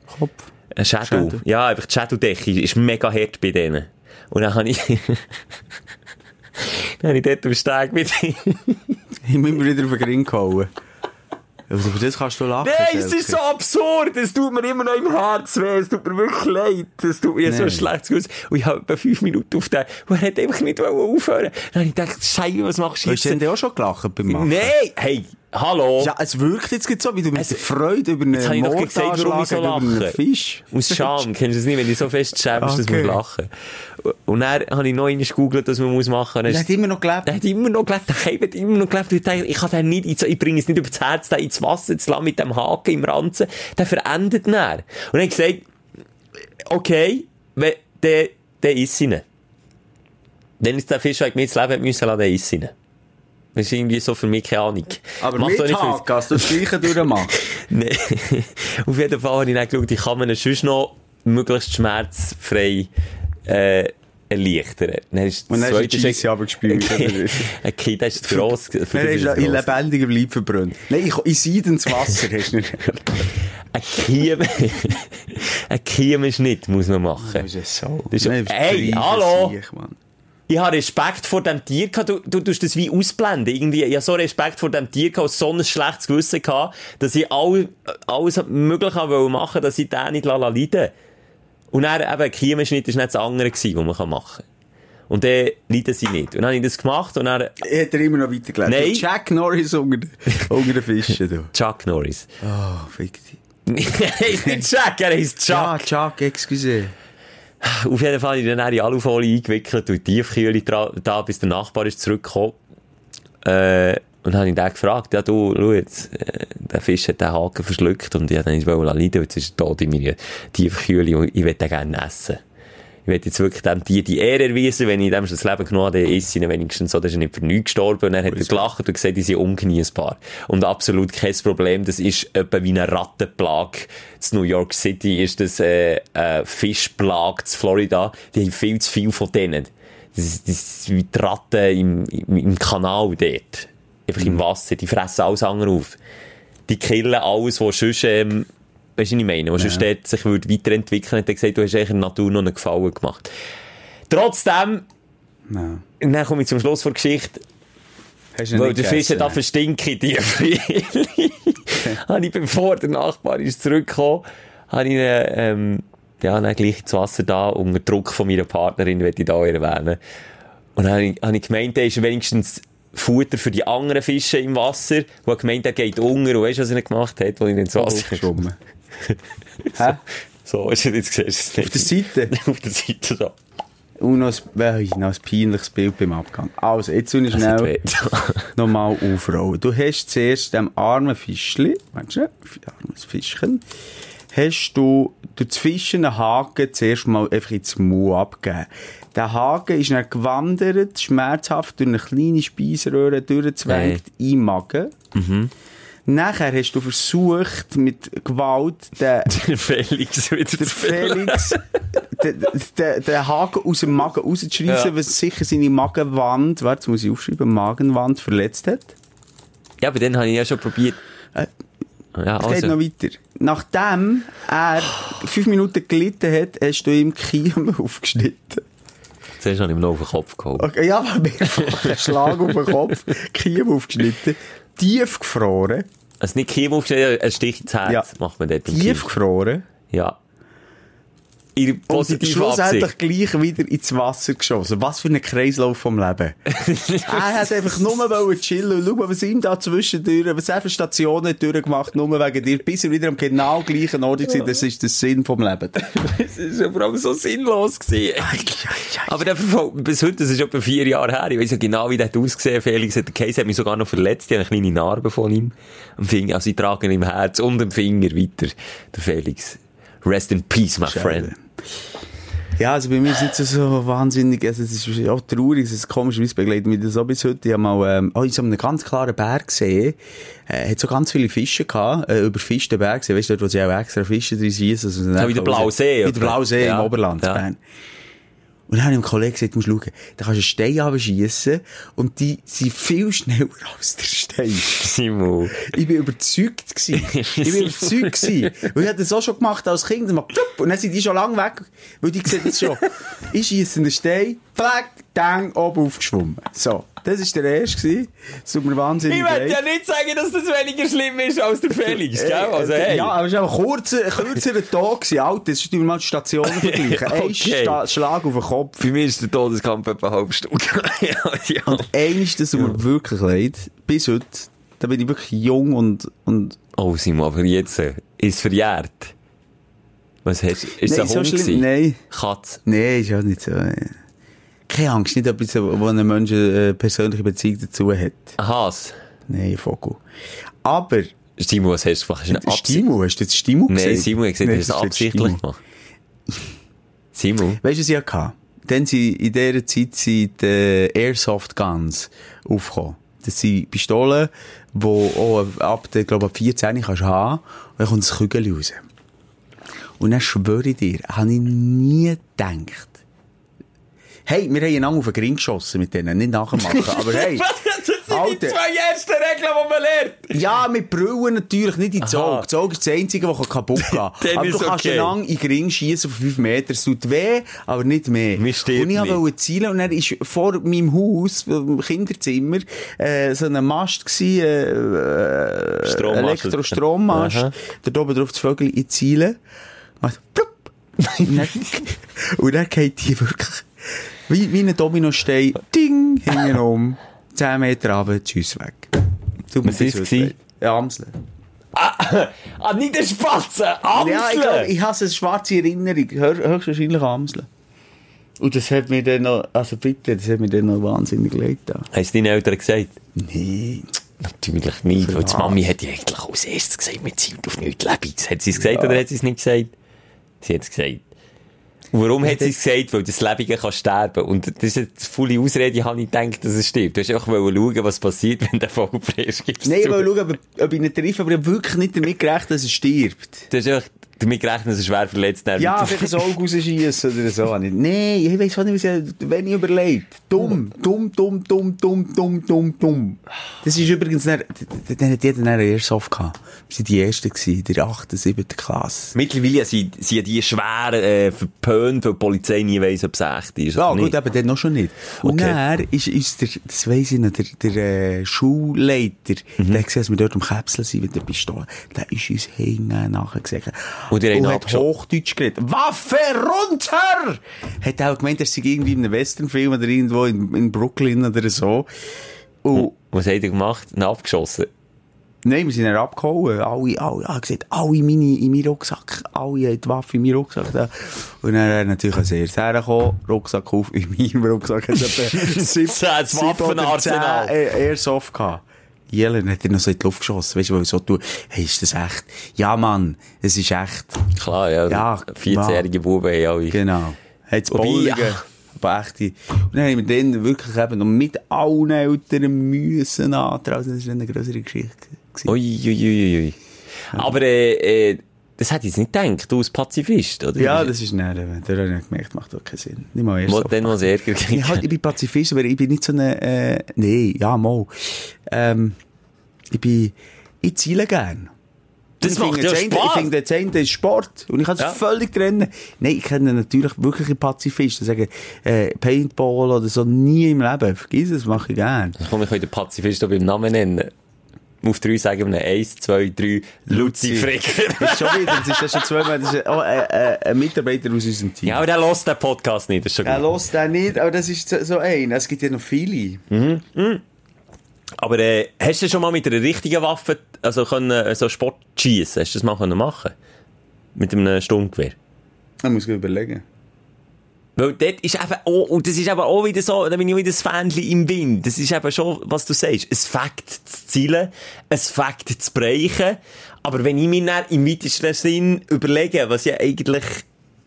Kopf. Ein Schädel. Schädel. Ja, einfach die Schädeldecke ist mega hart bei denen. Und dann habe ich, dann habe ich dort am Steg mit Ich bin immer wieder auf den Ring gehauen. Also für das kannst du lachen. Nein, es ist so absurd. Es tut mir immer noch im Herz weh. Es tut mir wirklich leid. Es tut mir so Nein. ein schlechtes Gewissen. Und ich habe etwa fünf Minuten auf den, und er hat einfach nicht aufhören. Dann habe ich gedacht, Scheiße, was machst du Hast du jetzt? denn auch schon gelacht beim Machen? Nein, hey, hallo. Ja, es wirkt jetzt so, wie du mit Es- Freude über einen doch gesagt, warum ich so Mordanschlag über einen. Fisch. Aus Scham. Kennst du das nicht, wenn du so fest schämst, dass Okay. man lachen. Und dann habe ich noch einmal gegoogelt, was man muss machen muss. Er hat immer noch gelebt. Der hat immer noch gelebt, der hat immer noch gelebt. Ich dachte, ich kann den nicht, ich bringe es nicht übers Herz, den ins Wasser zu lassen mit dem Haken im Ranzen. Der verendet dann. Und habe ich gesagt, okay, wenn, der, der isst ihn. Dann ist der Fisch, der mir ins Leben hat müssen der isst ihn. Das ist irgendwie so für mich keine Ahnung. Aber Macht mit Haken, hast du das Gleiche durchmachst. Nee. Auf jeden Fall habe ich dann geschaut, ich kann mir sonst noch möglichst schmerzfrei äh, erleichtern. Dann ist Und dann hast du die Scheisse das ist gross. Dann hast du in gross. lebendiger Bleib verbrannt. Nein, ich, in seidenes Wasser hast du nicht. Ein Kiem, ein muss man machen. Das ist so. Das ist- Nein, hallo? Ich habe Respekt vor dem Tier gehabt. Du, du tust das wie ausblenden. Irgendwie, ich habe so Respekt vor dem Tier gehabt, so ein schlechtes Gewissen gehabt, dass ich all, alles machen, dass ich den nicht leiden lasse. Und dann eben, ein Kiemenschnitt war nicht das andere gewesen, was man machen kann. Und dann leiden sie nicht. Und dann habe ich das gemacht und dann Hat er immer noch weitergelebt? Nein. Jack Norris unter, den- unter den Fischen, du. Chuck Norris. Oh, fick dich. er heisst nicht Jack, er heisst Chuck. Ja, Chuck, excuse. Auf jeden Fall habe ich dann in Alufolie eingewickelt und die Tiefkühle da, bis der Nachbar ist zurückgekommen. Äh, und dann habe ich den gefragt, ja du, schau jetzt, äh, der Fisch hat den Haken verschluckt und ich wollte ihn leiden, jetzt ist er tot in meiner Tiefkühle und ich will den gerne essen. Ich will jetzt wirklich dem Tier die Ehre erweisen, wenn ich dem schon das Leben genommen habe, ich ihn wenigstens so, dass er nicht für nichts gestorben und dann hat er gelacht und gesagt, die sind ungenießbar. Und absolut kein Problem, das ist etwa wie eine Rattenplage. In New York City ist das, äh, eine Fischplage in Florida. Die haben viel zu viel von denen. Das ist, das ist wie die Ratten im, im, im Kanal dort. Einfach im Wasser. Die fressen alles andere auf. Die killen alles, was sonst, ähm, Weißt du, was ich meine? Was sonst dort sich würde weiterentwickeln, hat er gesagt, du hast eigentlich der Natur noch einen Gefallen gemacht. Trotzdem, Nein. dann komme ich zum Schluss der Geschichte, Hast weil der Fisch gegessen, da nein? verstinkt, die habe ich, bevor der Nachbar ist zurückgekommen, habe ich ähm, ja, dann gleich ins Wasser da, unter Druck von meiner Partnerin, will ich da erwähnen. Und dann habe ich, habe ich gemeint, er ist wenigstens Futter für die anderen Fische im Wasser, wo er gemeint, er geht unter, und weißt du, was er gemacht hat, wo ich ins Wasser Aufgeschwommen. Hä? So, ist jetzt siehst du es nicht. Auf der Seite? Auf der Seite so. Und noch ein, äh, noch ein peinliches Bild beim Abgang. Also, jetzt soll ich schnell nochmal aufrollen. Du hast zuerst dem armen Fischli, meinst du, armes Fischchen, hast du durch das Fischen einen Haken zuerst mal einfach ins Maul abgegeben. Der Haken ist dann gewandert, schmerzhaft durch eine kleine Speiseröhre durchgezwängt den Magen. Nachher hast du versucht, mit Gewalt den, Der Felix wieder der Felix den, den, den Haken aus dem Magen rauszuschreissen, Ja. was sicher seine Magenwand, warte, jetzt muss ich aufschreiben, Magenwand verletzt hat. Ja, aber dann habe ich ja schon probiert. Äh, Ja, Es geht noch also. weiter. Nachdem er fünf Minuten gelitten hat, hast du ihm Kiem aufgeschnitten. Zuerst habe ich ihm noch auf den Kopf geholt. Okay, ja, aber mehrfach einen Schlag auf den Kopf, Kiem aufgeschnitten, tief gefroren. Also nicht Kiem aufgeschnitten, ein Stich ins Herz Ja. macht man dort im Tief Kiem. gefroren. Ja. Ihre Und positive schlussendlich Absicht. gleich wieder ins Wasser geschossen. Was für ein Kreislauf vom Leben. er hat einfach nur wollen chillen und schauen, was ihm da zwischendurch, was er für Stationen durchgemacht, nur wegen dir, bis er wieder am genau gleichen Ort war. Das ist der Sinn vom Leben. Es ist ja vor allem so sinnlos gewesen. Aber der verfolgt bis heute, das ist etwa vier Jahre her. Ich weiss ja genau, wie der hat ausgesehen. Felix hat, der Case hat mich sogar noch verletzt. Ich habe eine kleine Narbe von ihm. Am Finger, also ich trage ihn im Herz und im Finger weiter. Der Felix. Rest in peace, my friend. Ja, also bei mir ist es nicht so, so wahnsinnig, also es ist auch traurig, es ist komischerweise begleitet mich das so bis heute. Ich habe mal, ähm, oh, ich habe einen ganz klaren Berg gesehen, äh, hat so ganz viele Fische gehabt, äh, überfischt den Berg gesehen, weißt du, dort, wo sie auch extra Fische drin schießen. Also So wie der Blausee, Wie oder? der Blausee Ja, im Oberland, ja. Bern. Und dann habe ich dem Kollegen gesagt, du musst schauen, da kannst du einen Stein abschießen und die sind viel schneller als der Stein. Simon. Ich bin überzeugt gewesen. Ich bin überzeugt gewesen. Weil ich hatte das auch schon gemacht als Kind. Und, dann sind die schon lang weg. Weil die sehen das schon. Ich schiesse einen Stein, flack, dang, oben aufgeschwommen. So. Das war der erste gewesen. Das tut mir wahnsinnig Ich leid. ja nicht sagen, dass das weniger schlimm ist als der Felix, gell? Also, hey. Ja, aber es war ein kurzer, ein kürzerer Tag gewesen. Alt, das ist mal die Stationen vergleichen. Ein Okay. Sta Schlag auf den Kopf. Für mich ist der Todeskampf etwa eine halbe Stunde. ja, ja. Eines, das tut mir wirklich leid. Bis heute. Da bin ich wirklich jung und, und Oh, Simon, aber jetzt äh, ist verjährt. Was hast du? Ist es Nein, ein so Hund schlimm- gewesen? nein. Katz. Nee, ist auch nicht so. äh, Keine Angst, nicht etwas, wo ein Mensch eine persönliche Beziehung dazu hat. Ein Hass. Nein, Vogel. Aber, Simon, was hast du gemacht? Stimu, hast du jetzt Stimu gesehen? Nein, Simon hat gesagt, du hast es absichtlich Stimu. gemacht. Simon? Weißt du, was ich hatte? Dann sind in dieser Zeit sind die Airsoft Guns aufgekommen. Das sind Pistolen, die auch ab der, glaube ich, ab 14 kannst du haben. Und dann kommt das Kügel raus. Und dann schwöre ich dir, habe ich nie gedacht. Hey, wir haben einander auf den Ring geschossen mit denen, nicht nachmachen, aber hey. Alter. ersten Regeln, die man lernt. Ja, mit Brüllen natürlich nicht. Auge. Das Auge ist das Einzige, das kaputt gehen kann. Aber du kannst okay. einander in den Ring schießen auf 5 Meter. Es tut weh, aber nicht mehr. Und ich wollte zielen und dann ist vor meinem Haus, im Kinderzimmer, äh, so ein Mast gsi, äh, äh, Strommast. Elektrostrommast. Da oben drauf das Vögel in Zielen. Und, dann, und dann geht die wirklich, wie, wie ein Dominostein, ding, hinten um, 10 Meter runter, tschüss weg. Tut mir leid. Ja, Amsel. Ah, nicht der Spatze! Amsel! Ja, ich glaube, ich habe eine schwarze Erinnerung. Hör- Höchstwahrscheinlich Amsel. Und das hat mir dann noch, also bitte, das hat mir dann noch wahnsinnig leid da. Hast du deinen Eltern gesagt? Nee. Natürlich nicht, weil die? Mami hat ja eigentlich als erstes gesagt, wir ziehen auf nichts Lebens. Hat sie es gesagt oder hat sie es nicht gesagt? Sie hat es gesagt. Und warum hat sie es gesagt? Weil das Lebige kann sterben. Und das ist jetzt volle Ausrede, ich habe nicht gedacht, dass es stirbt. Du hast einfach schauen, was passiert, wenn der Vogel frisch gibt. Nein, ich wollte schauen, ob, ob ich nicht treffe, aber ich habe wirklich nicht damit gerechnet, dass er stirbt. Du hast einfach damit gerechnet, dass er schwer verletzt ist. Ja, vielleicht ein Auge rausschiessen oder so. Nein, ich weiss auch nicht, wenn ich überlegt. Dumm, dumm, dumm, dumm, dumm, dumm, dumm, dumm. Das ist übrigens, dann, dann hat jeder einen Airsoft gehabt. Wir waren die Ersten gewesen, der 8., 7. Klasse. Mittlerweile sind, sind die schwer äh, verpönt, weil die Polizei nie weiss, ob es echt ist. Ja, gut, aber dann noch schon nicht. Und Okay. dann ist uns der, das weiss ich noch, der, der äh, Schulleiter, Mhm. der hat gesehen, dass wir dort am Käpsel sind mit der Pistole, der ist uns hinten nachher gesagt. Und ihn hat. Hochdeutsch geredet. Waffe runter! Hat auch gemeint, er sei irgendwie in einem Westernfilm oder irgendwo in, in Brooklyn oder so. Und, Was hat er gemacht? Ihn abgeschossen. Nein, wir sind dann abgehauen. Alle, alle, ah, gesagt, alle meine, in meinen Rucksack. Alle haben die Waffe in meinen Rucksack da. Und dann hat er natürlich als erstes hergekommen, Rucksack auf, in meinem Rucksack hat sieben oder Waffenarsenal. zehn, äh, Airsoft gehabt. Jelen hat er noch so in die Luft geschossen. Weißt du, weil so tut, hey, ist das echt? Ja, Mann, es ist echt. Klar, ja. Ja, 14-jährige Buben haben alle. Genau. Hat's Wobei. Aber echte. Und dann haben wir dann wirklich eben noch mit allen Eltern müssen antragen. Das war eine größere Geschichte. gewesen. Ui, ui, ui, ui. Aber, äh, äh, das hätte ich jetzt nicht gedacht, du als Pazifist, oder? Ja, das ist näher. Da habe ich gemerkt, macht auch keinen Sinn. Nicht mal erst. So. Dann was Ärger ich, gekriegt. halt, ich bin Pazifist, aber ich bin nicht so eine, äh, nee, ja, mal. Ähm, ich bin, ich ziele gern. Das ich macht finde, ja Spaß. Ich finde, das eine ist Sport. Und ich kann es Ja. völlig trennen. Nein, ich kenne natürlich wirkliche Pazifisten. Sagen, äh, Paintball oder so, nie im Leben. Vergiss es, mache ich gern. Komme ich heute den Pazifist auch beim Namen nennen. Auf drei sagen wir eins, zwei, drei, Luzi Fricker. Das ist schon wieder, das ist das schon zweimal, das ist oh, äh, äh, ein Mitarbeiter aus unserem Team. ja, aber der hört den Podcast nicht, das ist schon Er hört den nicht, aber das ist so- so ein. Es gibt ja noch viele. Aber äh, hast du schon mal mit einer richtigen Waffe, also können, äh, so Sport schießen, hast du das mal können machen? Mit einem Sturmgewehr? Da muss ich überlegen. Weil dort ist eben auch, und das ist aber auch wieder so, da bin ich wieder das Fähnchen im Wind. Das ist eben schon, was du sagst, ein Fakt zu zielen, ein Fakt zu brechen. Aber wenn ich mir dann im weitesten Sinn überlege, was ja eigentlich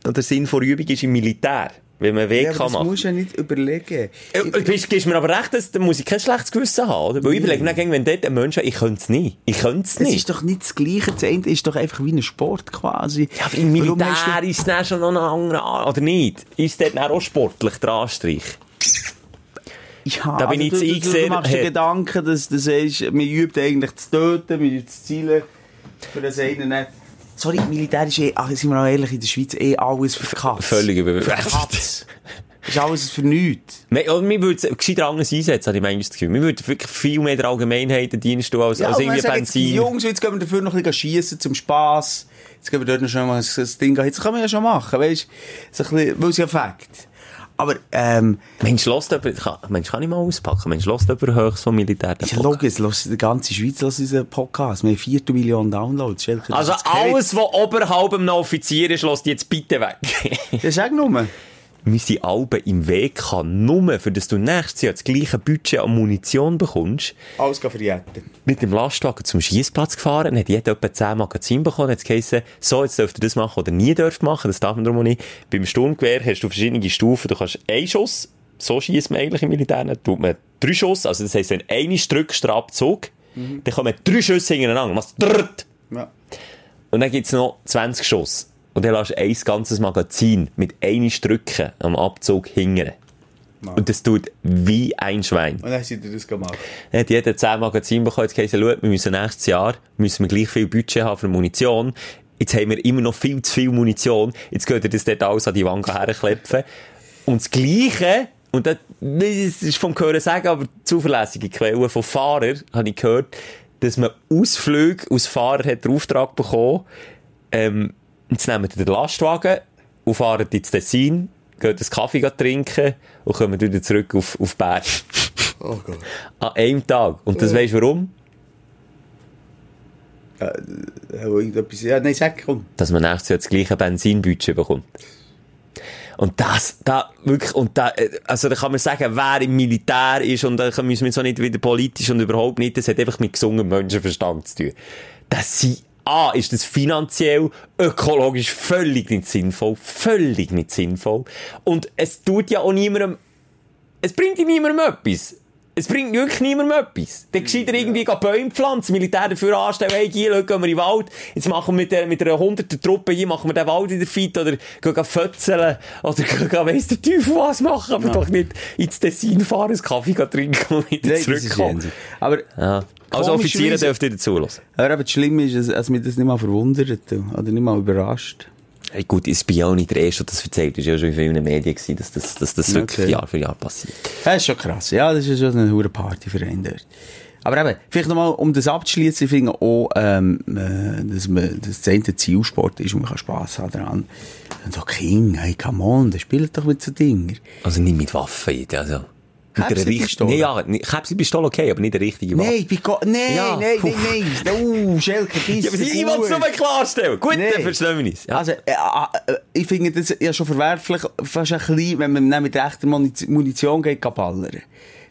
der Sinn von Übung ist im Militär, wenn man Weg Ja, kann das machen. musst du ja nicht überlegen. Äh, Du gibst, gibst mir aber recht, dass, da muss ich kein schlechtes Gewissen haben, oder? Weil ich überlege mir wenn dort ein Mensch, ich könnte es nicht. Ich könnte es Das nicht. ist doch nicht das Gleiche. Das eine ist doch einfach wie ein Sport quasi. Ja, aber im Militär du- ist es dann schon noch ein anderer, An- oder nicht? Ist dort dann auch sportlich der Anstrich? Ja, Da bin ich du, du, du, machst dir. Gedanken, dass du sagst, man übt eigentlich zu töten, man übt zu zielen. Für das eine nicht. Sorry, Militär ist eh, ach, sind wir auch ehrlich, in der Schweiz eh alles für Katz. Völlig überbewertet. Ist alles für nichts. Wir, oder wir würden es gescheiter anders einsetzen, habe ich manchmal das Gefühl. Wir würden wirklich viel mehr der Allgemeinheit tun als, als und irgendwie sagt jetzt, die Benzin. Jungs, jetzt gehen wir dafür noch ein bisschen schiessen zum Spass. Jetzt gehen wir dort noch schon mal ein Ding. Jetzt kann man ja schon machen, weißt du? So ein bisschen, weil es ja Fakt. Aber, ähm, Mensch, los jemand, kann, Mensch, kann ich mal auspacken? Mensch, los jemand Höchst vom Militär. den ja Podcast? logisch, los, die ganze Schweiz hört unseren Podcast. Wir haben 4 Millionen Downloads. Schelke, Also alles, was oberhalb einem Offizier ist, lasst jetzt bitte weg. Das ist auch nur. wir sind Alben im Weg kann, nur für dass du nächstes Jahr das gleiche Budget an Munition bekommst, Alles verjäten. mit dem Lastwagen zum Schießplatz gefahren, dann hat jeder etwa 10 Magazine bekommen, hat geheißen, so, jetzt dürft ihr das machen oder nie dürft machen, das darf man darum nicht. Beim Sturmgewehr hast du verschiedene Stufen, du kannst einen Schuss, so schießt man eigentlich im Militär, dann tut man drei Schuss, also das heisst, wenn eine drückt, strapp Zug, dann kommen drei Schüsse hintereinander, machst drrrt, Ja. und dann gibt's noch 20 Schuss. Und dann lässt du ein ganzes Magazin mit einem Drücken am Abzug hingern. Und das tut wie ein Schwein. Und dann hast du das gemacht. Dann hat jeder 10 Magazine bekommen, jetzt es, schau, wir müssen nächstes Jahr, müssen wir gleich viel Budget haben für Munition. Jetzt haben wir immer noch viel zu viel Munition. Jetzt geht ihr das dort alles an die Wand herklepfen. Und das Gleiche, und das, das ist vom Hören sagen, aber zuverlässige Quellen von Fahrern, habe ich gehört, dass man Ausflüge aus Fahrer hat den Auftrag bekommen, ähm, jetzt nehmen wir den Lastwagen und fahren ins Tessin, gehen einen Kaffee trinken und kommen wieder zurück auf, auf Bern. Oh Gott. An einem Tag. Und das weisst du warum? Ja, irgendetwas, ja, nein, sag, komm. Dass man nächstes Jahr das gleiche Benzinbudget bekommt. Und das, da, wirklich, und da, äh, also da kann man sagen, wer im Militär ist, und da müssen wir jetzt auch nicht wieder politisch und überhaupt nicht, das hat einfach mit gesungenen Menschenverstand zu tun. Das sind, A, ist das finanziell, ökologisch völlig nicht sinnvoll, völlig nicht sinnvoll. Und es tut ja auch niemandem, es bringt ihm niemandem etwas. Es bringt wirklich niemandem etwas. Dann gescheiter irgendwie ja. Bäume pflanzen, Militär dafür anstellen, hey, hier, schau, gehen wir in den Wald, jetzt machen wir mit, der, mit einer hunderten Truppe hier, machen wir den Wald wieder fit, oder gehen fötzeln, oder gehen, weiss der Teufel was machen, aber ja. doch nicht ins Tessin fahren, einen Kaffee trinken und wieder Nein, zurückkommen. Aber, Ja. Also Offiziere dürft ihr zulassen. aber eben das Schlimme ist, dass, dass mich das nicht mal verwundert oder nicht mal überrascht. Hey, gut, es bin ja auch nicht der Erste, der das erzählt. Es war ja schon in vielen Medien, gewesen, dass das, dass das wirklich Okay. Jahr für Jahr passiert. Das ist schon krass. Ja, das ist schon eine hure Partyverein dort. Aber eben, vielleicht nochmal, um das abzuschließen, ich finde auch, ähm, äh, dass man, das eine Zielsport ist und man kann Spass haben daran. Und so King, hey, come on, der spielt doch mit so Dingen. Also nicht mit Waffen, also. Käpselpistole? nee, ja, nicht- Käpselpistole okay, aber nicht eine richtige Waffe. Nein, go nein, Ja, nein, nein, nein, uh, Schelke, das Ja, aber ich will es nur klarstellen. Gut, Nee. dann verstehen wir. Ja. Also, äh, äh, äh, ich finde das ja schon verwerflich, fast ein bisschen, wenn man mit rechter Munition geht, ballern.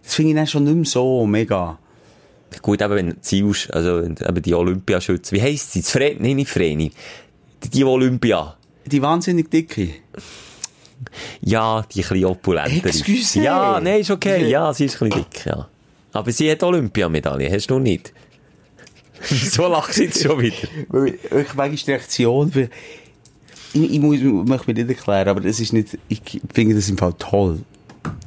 Das finde ich dann schon nicht mehr so mega. Gut, aber wenn du also du eben die Olympiaschützen, wie heisst sie? Fre Nein, nicht Vreni. Die, die Olympia. Die wahnsinnig dicke. Ja, die ein bisschen opulenter ist. Excuse. Ja, nein, ist okay. Ja, sie ist ein bisschen dick, ja. Aber sie hat Olympiamedaille, hast du nicht? so lachst du jetzt schon wieder. Ich, manchmal die Reaktion ich, ich muss, möchte mir nicht erklären, aber das ist nicht, ich finde das im Fall toll.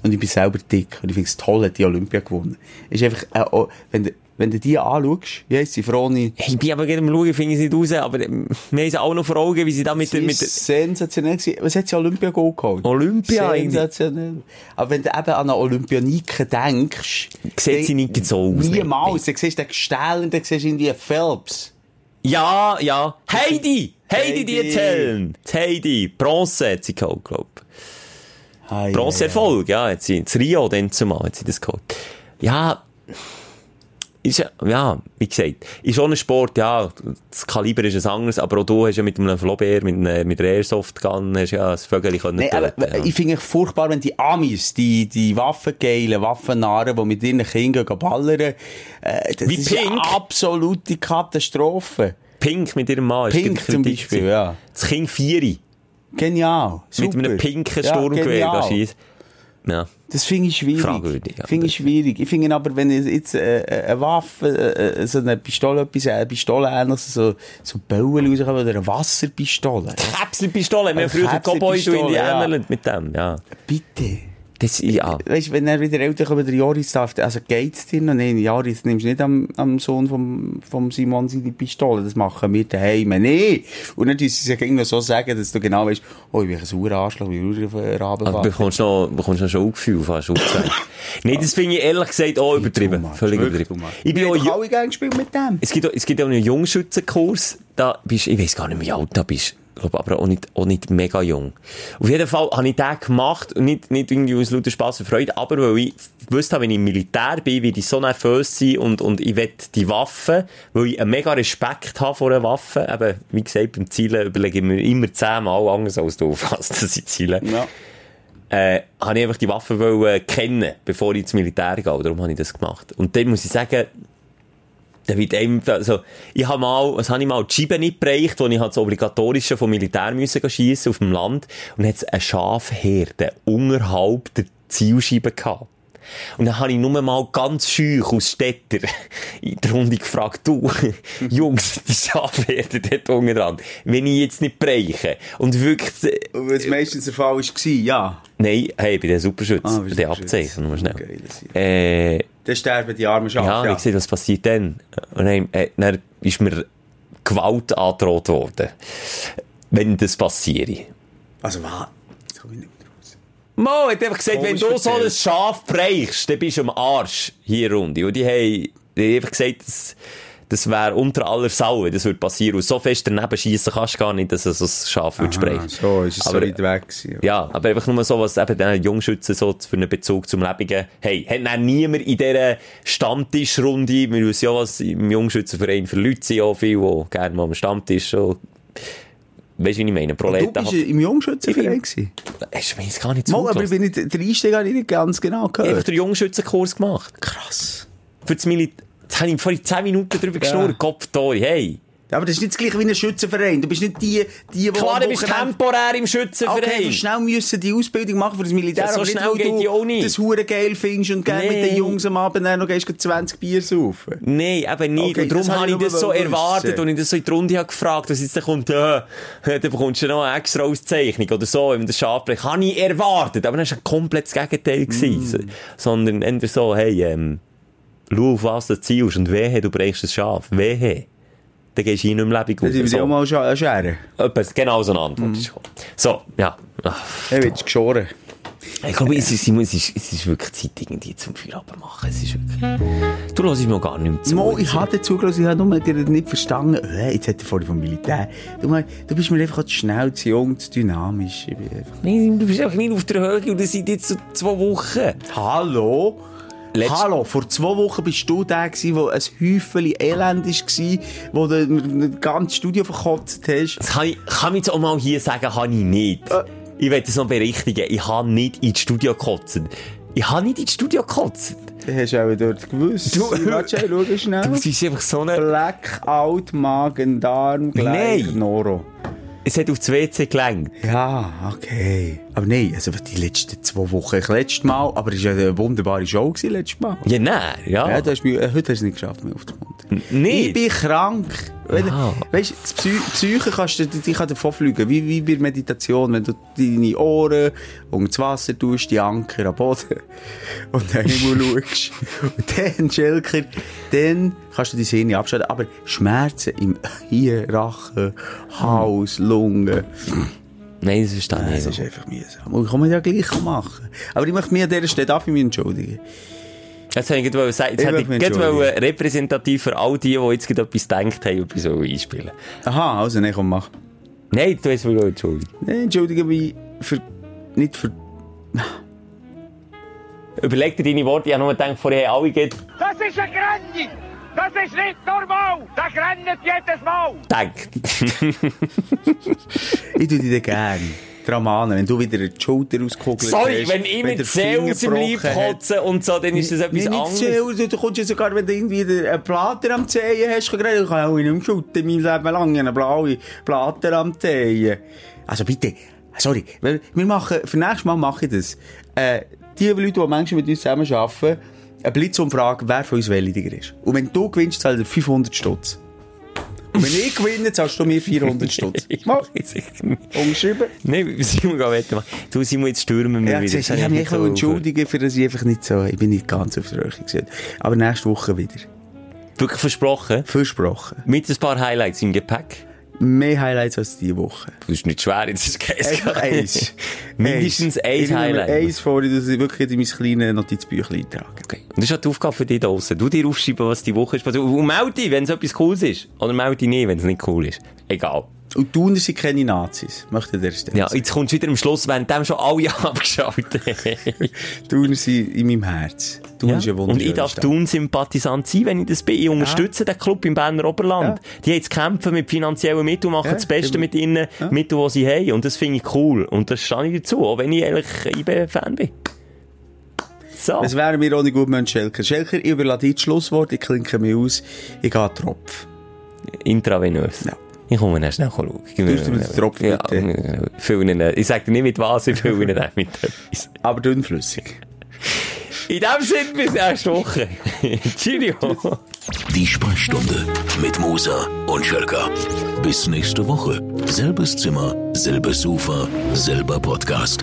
Und ich bin selber dick und ich finde es toll, hat die Olympia gewonnen. Ist einfach, äh, oh, wenn Wenn du die anschaust, wie heisst sie, Froni? Ich bin aber gerade am Schauen, finde ich es nicht raus, aber wir haben sie auch noch vor Augen, wie sie da mit, Sie mit sensationell gewesen. Was hat sie Olympia Gold geholt? Olympia, Sensationell. Aber wenn du eben an eine Olympionike denkst, Sieht sie nicht so aus, Niemals. Dann siehst du den Gestell und dann siehst du irgendwie Phelps. Ja, ja. Heidi! Heidi, die erzählen! Heidi, Bronze hat sie geholt, glaub Hey, Bronze Erfolg, ja, hat sie, das Rio dann zumal hat sie das geholt. Ja, ist, ja- ja, wie gesagt, ist schon ein Sport, ja, das Kaliber ist ein anderes, aber auch du hast ja mit einem Flaubert, mit, einer- mit der Airsoft-Gun, hast ja das Vögel können Nee, aber ja. ich finde es furchtbar, wenn die Amis, die, die Waffengeilen, Waffennarren, die mit ihren Kindern ballern, äh, das Wie ist Pink? eine absolute Katastrophe. Pink mit ihrem Mann. ist Pink zum Beispiel, ja. Das Kind Vieri. Genial. Mit Super. einem pinken Ja, Sturmgewehr genial. da schießt. Ja. Das finde ich schwierig. Fragwürdig. Finde ich schwierig. Ich finde aber, wenn jetzt äh, äh, eine Waffe, äh, äh, so eine Pistole, etwas, eine Pistole ähnliches, so, so Bälle rauskommen oder eine Wasserpistole. Kapselpistole, wir haben früher Cowboy in Kapselpistole, ja. Indianerland mit dem, ja. Bitte. Das, ja. Weißt du, wenn er wieder älter kommt, der Joris darf, also geht's dir noch? Nein, Joris, nimmst du nicht am, am Sohn vom, vom Simon seine Pistole. Das machen wir daheim nicht. Und dann tun sie sich irgendwie so sagen, dass du genau weißt, oh, ich bin ein sauer Arschloch, wie ich auf den Raben Also, du bekommst noch, bekommst noch Schuldgefühl fast aufgezeigt. nee, das finde ich ehrlich gesagt auch übertrieben. Völlig übertrieben. Ich bin Wir auch, gerne gespielt mit dem. es gibt auch, es gibt auch einen Jungschützenkurs, da bist, ich weiß gar nicht, wie alt du bist. Glaube, aber auch nicht, auch nicht mega jung. Auf jeden Fall habe ich den gemacht und nicht, nicht irgendwie aus lauter Spass und Freude, aber weil ich gewusst habe, wenn ich im Militär bin, werde ich so nervös sein und, und ich will die Waffe, weil ich einen mega Respekt habe vor einer Waffe. Eben, wie gesagt, beim Zielen überlege ich mir immer zehnmal anders als du aufpasst, dass ich ziele. Ja. äh, habe ich einfach die Waffe wollen kennen, bevor ich ins Militär gehe. Darum habe ich das gemacht. Und dann muss ich sagen, da wird einem, also, ich habe mal, was habe ich mal, die Scheibe nicht bereicht, wo ich halt das Obligatorische vom Militär müssen schiessen auf dem Land. Und dann hat es eine Schafherde unterhalb der Zielscheibe gehabt. Und dann habe ich nur mal ganz schüch aus Städter in der Runde gefragt, du, Jungs, die Schafherde dort unten dran, wenn ich jetzt nicht breche und wirklich, Und was meistens der Fall war, ja. Nein, hey, bei den Superschützen, Ah, bei den. Abzeichen, nur schnell. Geil, ist- Äh, Dann sterben die armen Schafe. ja, ich sehe, was passiert dann. Und dann, äh, dann ist mir Gewalt angedroht worden. Wenn das passiert. Also, was? Jetzt komme ich nicht mehr raus. Mo hat einfach gesagt, wenn Komisch du so ein. Schaf brechst, dann bist du am Arsch hier runter. Und die haben, die haben einfach gesagt, das, das wäre unter aller Sau, das würde passieren. Und so fest daneben schießen kannst du gar nicht, dass du so ein Schaf würdest Ah, brechen. so ist es Aber- so weit weg gewesen. Ja, aber einfach nur so, was eben den Jungschützen so für einen Bezug zum Lebenden, hey, hat dann niemand in dieser Stammtischrunde, wir wissen ja, was im Jungschützenverein für Leute sind, auch viele, die gerne mal am Stammtisch so, weißt du, wie ich meine, Du Proleten bist im Jungschützenverein gewesen? Hast du mir jetzt gar nicht Mal, aber zugelassen? ich bin nicht, der Einstieg habe ich nicht ganz genau Ich habe einfach gehört. den Jungschützenkurs gemacht. Krass. Für das Militär. Jetzt habe ich vorhin 10 Minuten drüber geschnurrt, Kopf da, hey. Ja, aber das ist nicht das gleiche wie ein Schützenverein. Du bist nicht die, die, die Klar, du bist temporär im Okay, Schützenverein. so schnell müssen die Ausbildung machen für das Militär. Ja, so aber nicht, schnell weil geht du die auch nicht. das hure geil findest und gerne mit den Jungs am Abend dann noch gehst, gehst 20 Bier saufen. Nein, eben nicht. Okay, und darum das habe ich ich das so erwartet wissen. und ich das so in die Runde habe gefragt, was jetzt dann kommt, äh, dann bekommst du noch eine extra Auszeichnung oder so, wenn das Schaf bricht. Habe ich erwartet, aber das war ein komplettes Gegenteil. Mm. gewesen. Sondern eher so, hey, ähm, schau auf was du zielst und wehe, du brechst das Schaf. Wehe. Dann gehst du hier nicht mehr lebendig Dann sind wir raus. sie auch So. mal scha- scheren. Etwas, genau so eine. Antwort gekommen. So, ja. Ach, Dann wird geschoren. Ich glaube, es ist, es, ist, es ist wirklich Zeit, irgendwie zum Feierabend machen. Es ist wirklich... Du hörst mir gar nicht mehr zu. Mo, ich habe zugelassen, ich habe nur gerade nicht verstanden. Äh, jetzt hat er vorhin vom Militär. Du, mein, du bist mir einfach zu schnell, zu jung, zu dynamisch. Nein, du bist einfach nicht auf der Höhe und das sind jetzt so zwei Wochen. Hallo? Letzt- Hallo, vor zwei Wochen bist du der gewesen, wo ein Häufchen Elend war, wo du das ganze Studio verkotzt hast. Das kann ich, kann ich jetzt auch mal hier sagen, habe ich nicht. Äh. Ich will das noch berichtigen. Ich habe nicht ins Studio gekotzt. Ich habe nicht ins Studio gekotzt. Das hast du auch dort gewusst. Du- Warte, schau Du schnell. bist einfach so eine... Blackout, Magen, Darm, gleich Nein. Noro. Es hat auf das WC gelenkt. Ja, okay. Aber nein, also die letzten zwei Wochen, das letzte Mal, aber es war eine wunderbare Show gewesen, letztes Mal. Ja, nein, ja. Ja, du hast mich, äh, heute hast du es nicht geschafft, mehr aufzumonten. Nicht? Ich bin krank. Wenn, Ah. Weißt du, die Psy Psyche kannst du, die kann davon fliegen. Wie, wie bei Meditation, wenn du deine Ohren unter das Wasser tust, die Anker am Boden und den Himmel schaust. Und dann, Schelker, dann kannst du die Sehne abschalten. Aber Schmerzen im hier, Rachen, Hals, Lunge, Nein, das verstehe das ich ist nicht. einfach mühsam. Und kann man ja gleich machen. Aber ich möchte mich an dieser Stelle dafür entschuldigen. Jetzt hätte ich gerade sagen, jetzt Ich ich mich gerade wollen, repräsentativ für all die, die jetzt gerade etwas gedacht haben, etwas einspielen Aha, also, nein, komm, mach. Nein, du hast wohl entschuldigt. Nein, entschuldige mich für, nicht für, Überleg dir deine Worte, ich habe nur gedacht, vorher alle geht Das ist ein Grenze! Das ist nicht normal! Das rennt jedes Mal! denkt. ich tue dich gerne. Dramane, wenn du wieder die Schulter auskugelt Sorry, hast, wenn ich mit Finger aus dem Leib kotze und so, dann ist das etwas nicht anderes. Zähl, du, kommst ja sogar, wenn du irgendwie eine Platte am Zehen hast, gerade, ich kann auch nicht mehr schütten, mein Leben lang, eine blaue Platte am Zehen. Also bitte, sorry, wir machen, für nächstes Mal mache ich das. Äh, die Leute, die manchmal mit uns zusammen arbeiten, eine Blitzumfrage, wer von uns Wellidiger ist. Und wenn du gewinnst, zahlt er 500 Stutz. Und wenn ich gewinne, zahlst du mir 400 Stutz. Ich Mal, mache es sicher nicht. umgeschrieben. Nein, Simon, geh weitermachen. Du, Simon, jetzt stürmen wir Ja, wieder. ich habe mich so entschuldigen, für das ich einfach nicht so, ich bin nicht ganz auf der gewesen. Aber nächste Woche wieder. Wirklich versprochen. Versprochen. Mit ein paar Highlights im Gepäck. Mehr Highlights als diese Woche. Das ist nicht schwer, jetzt ist Einfach eins. Mindestens ein Ich nehme mir Highlight. Eins vor, dass ich wirklich in mein kleines Notizbüchlein trage. Okay. Und das ist auch die Aufgabe für dich da draussen. Du dir aufschreiben, was die Woche ist. Und melde dich, wenn es etwas Cooles ist. Oder melde dich nicht, wenn es nicht cool ist. Egal. Und tun sind keine Nazis, möchte ich dir stellen. Ja, jetzt kommst du wieder am Schluss, wenn dem schon alle abgeschaltet haben. Sind in meinem Herz. Tun ist Ja. ein Und ich darf. Thun-Sympathisant sein, wenn ich das bin. Ich unterstütze den Club im Berner Oberland. Die haben zu kämpfen mit finanziellen Mitteln, machen Ja, das Beste mit ihnen Mitteln, die sie haben. Und das finde ich cool. Und das stehe ich dazu, auch wenn ich eigentlich IB-Fan bin. So. Es wäre mir auch nicht gut, Mensch, Schelker. Schelker, ich überlasse dir das Schlusswort, ich klinke mir aus, ich gehe Tropf. Intravenös. Ja. Ich komme dann schnell schauen. Tust du mir den Tropfen ja, bitte? ich sage dir nicht mit was, ich fülle ihn dann mit etwas. Aber dünnflüssig. In dem Sinne, bis nächste Woche. Cheerio. Die Sprechstunde mit Musa und Schelka. Bis nächste Woche. Selbes Zimmer, selbes Sofa, selber Podcast.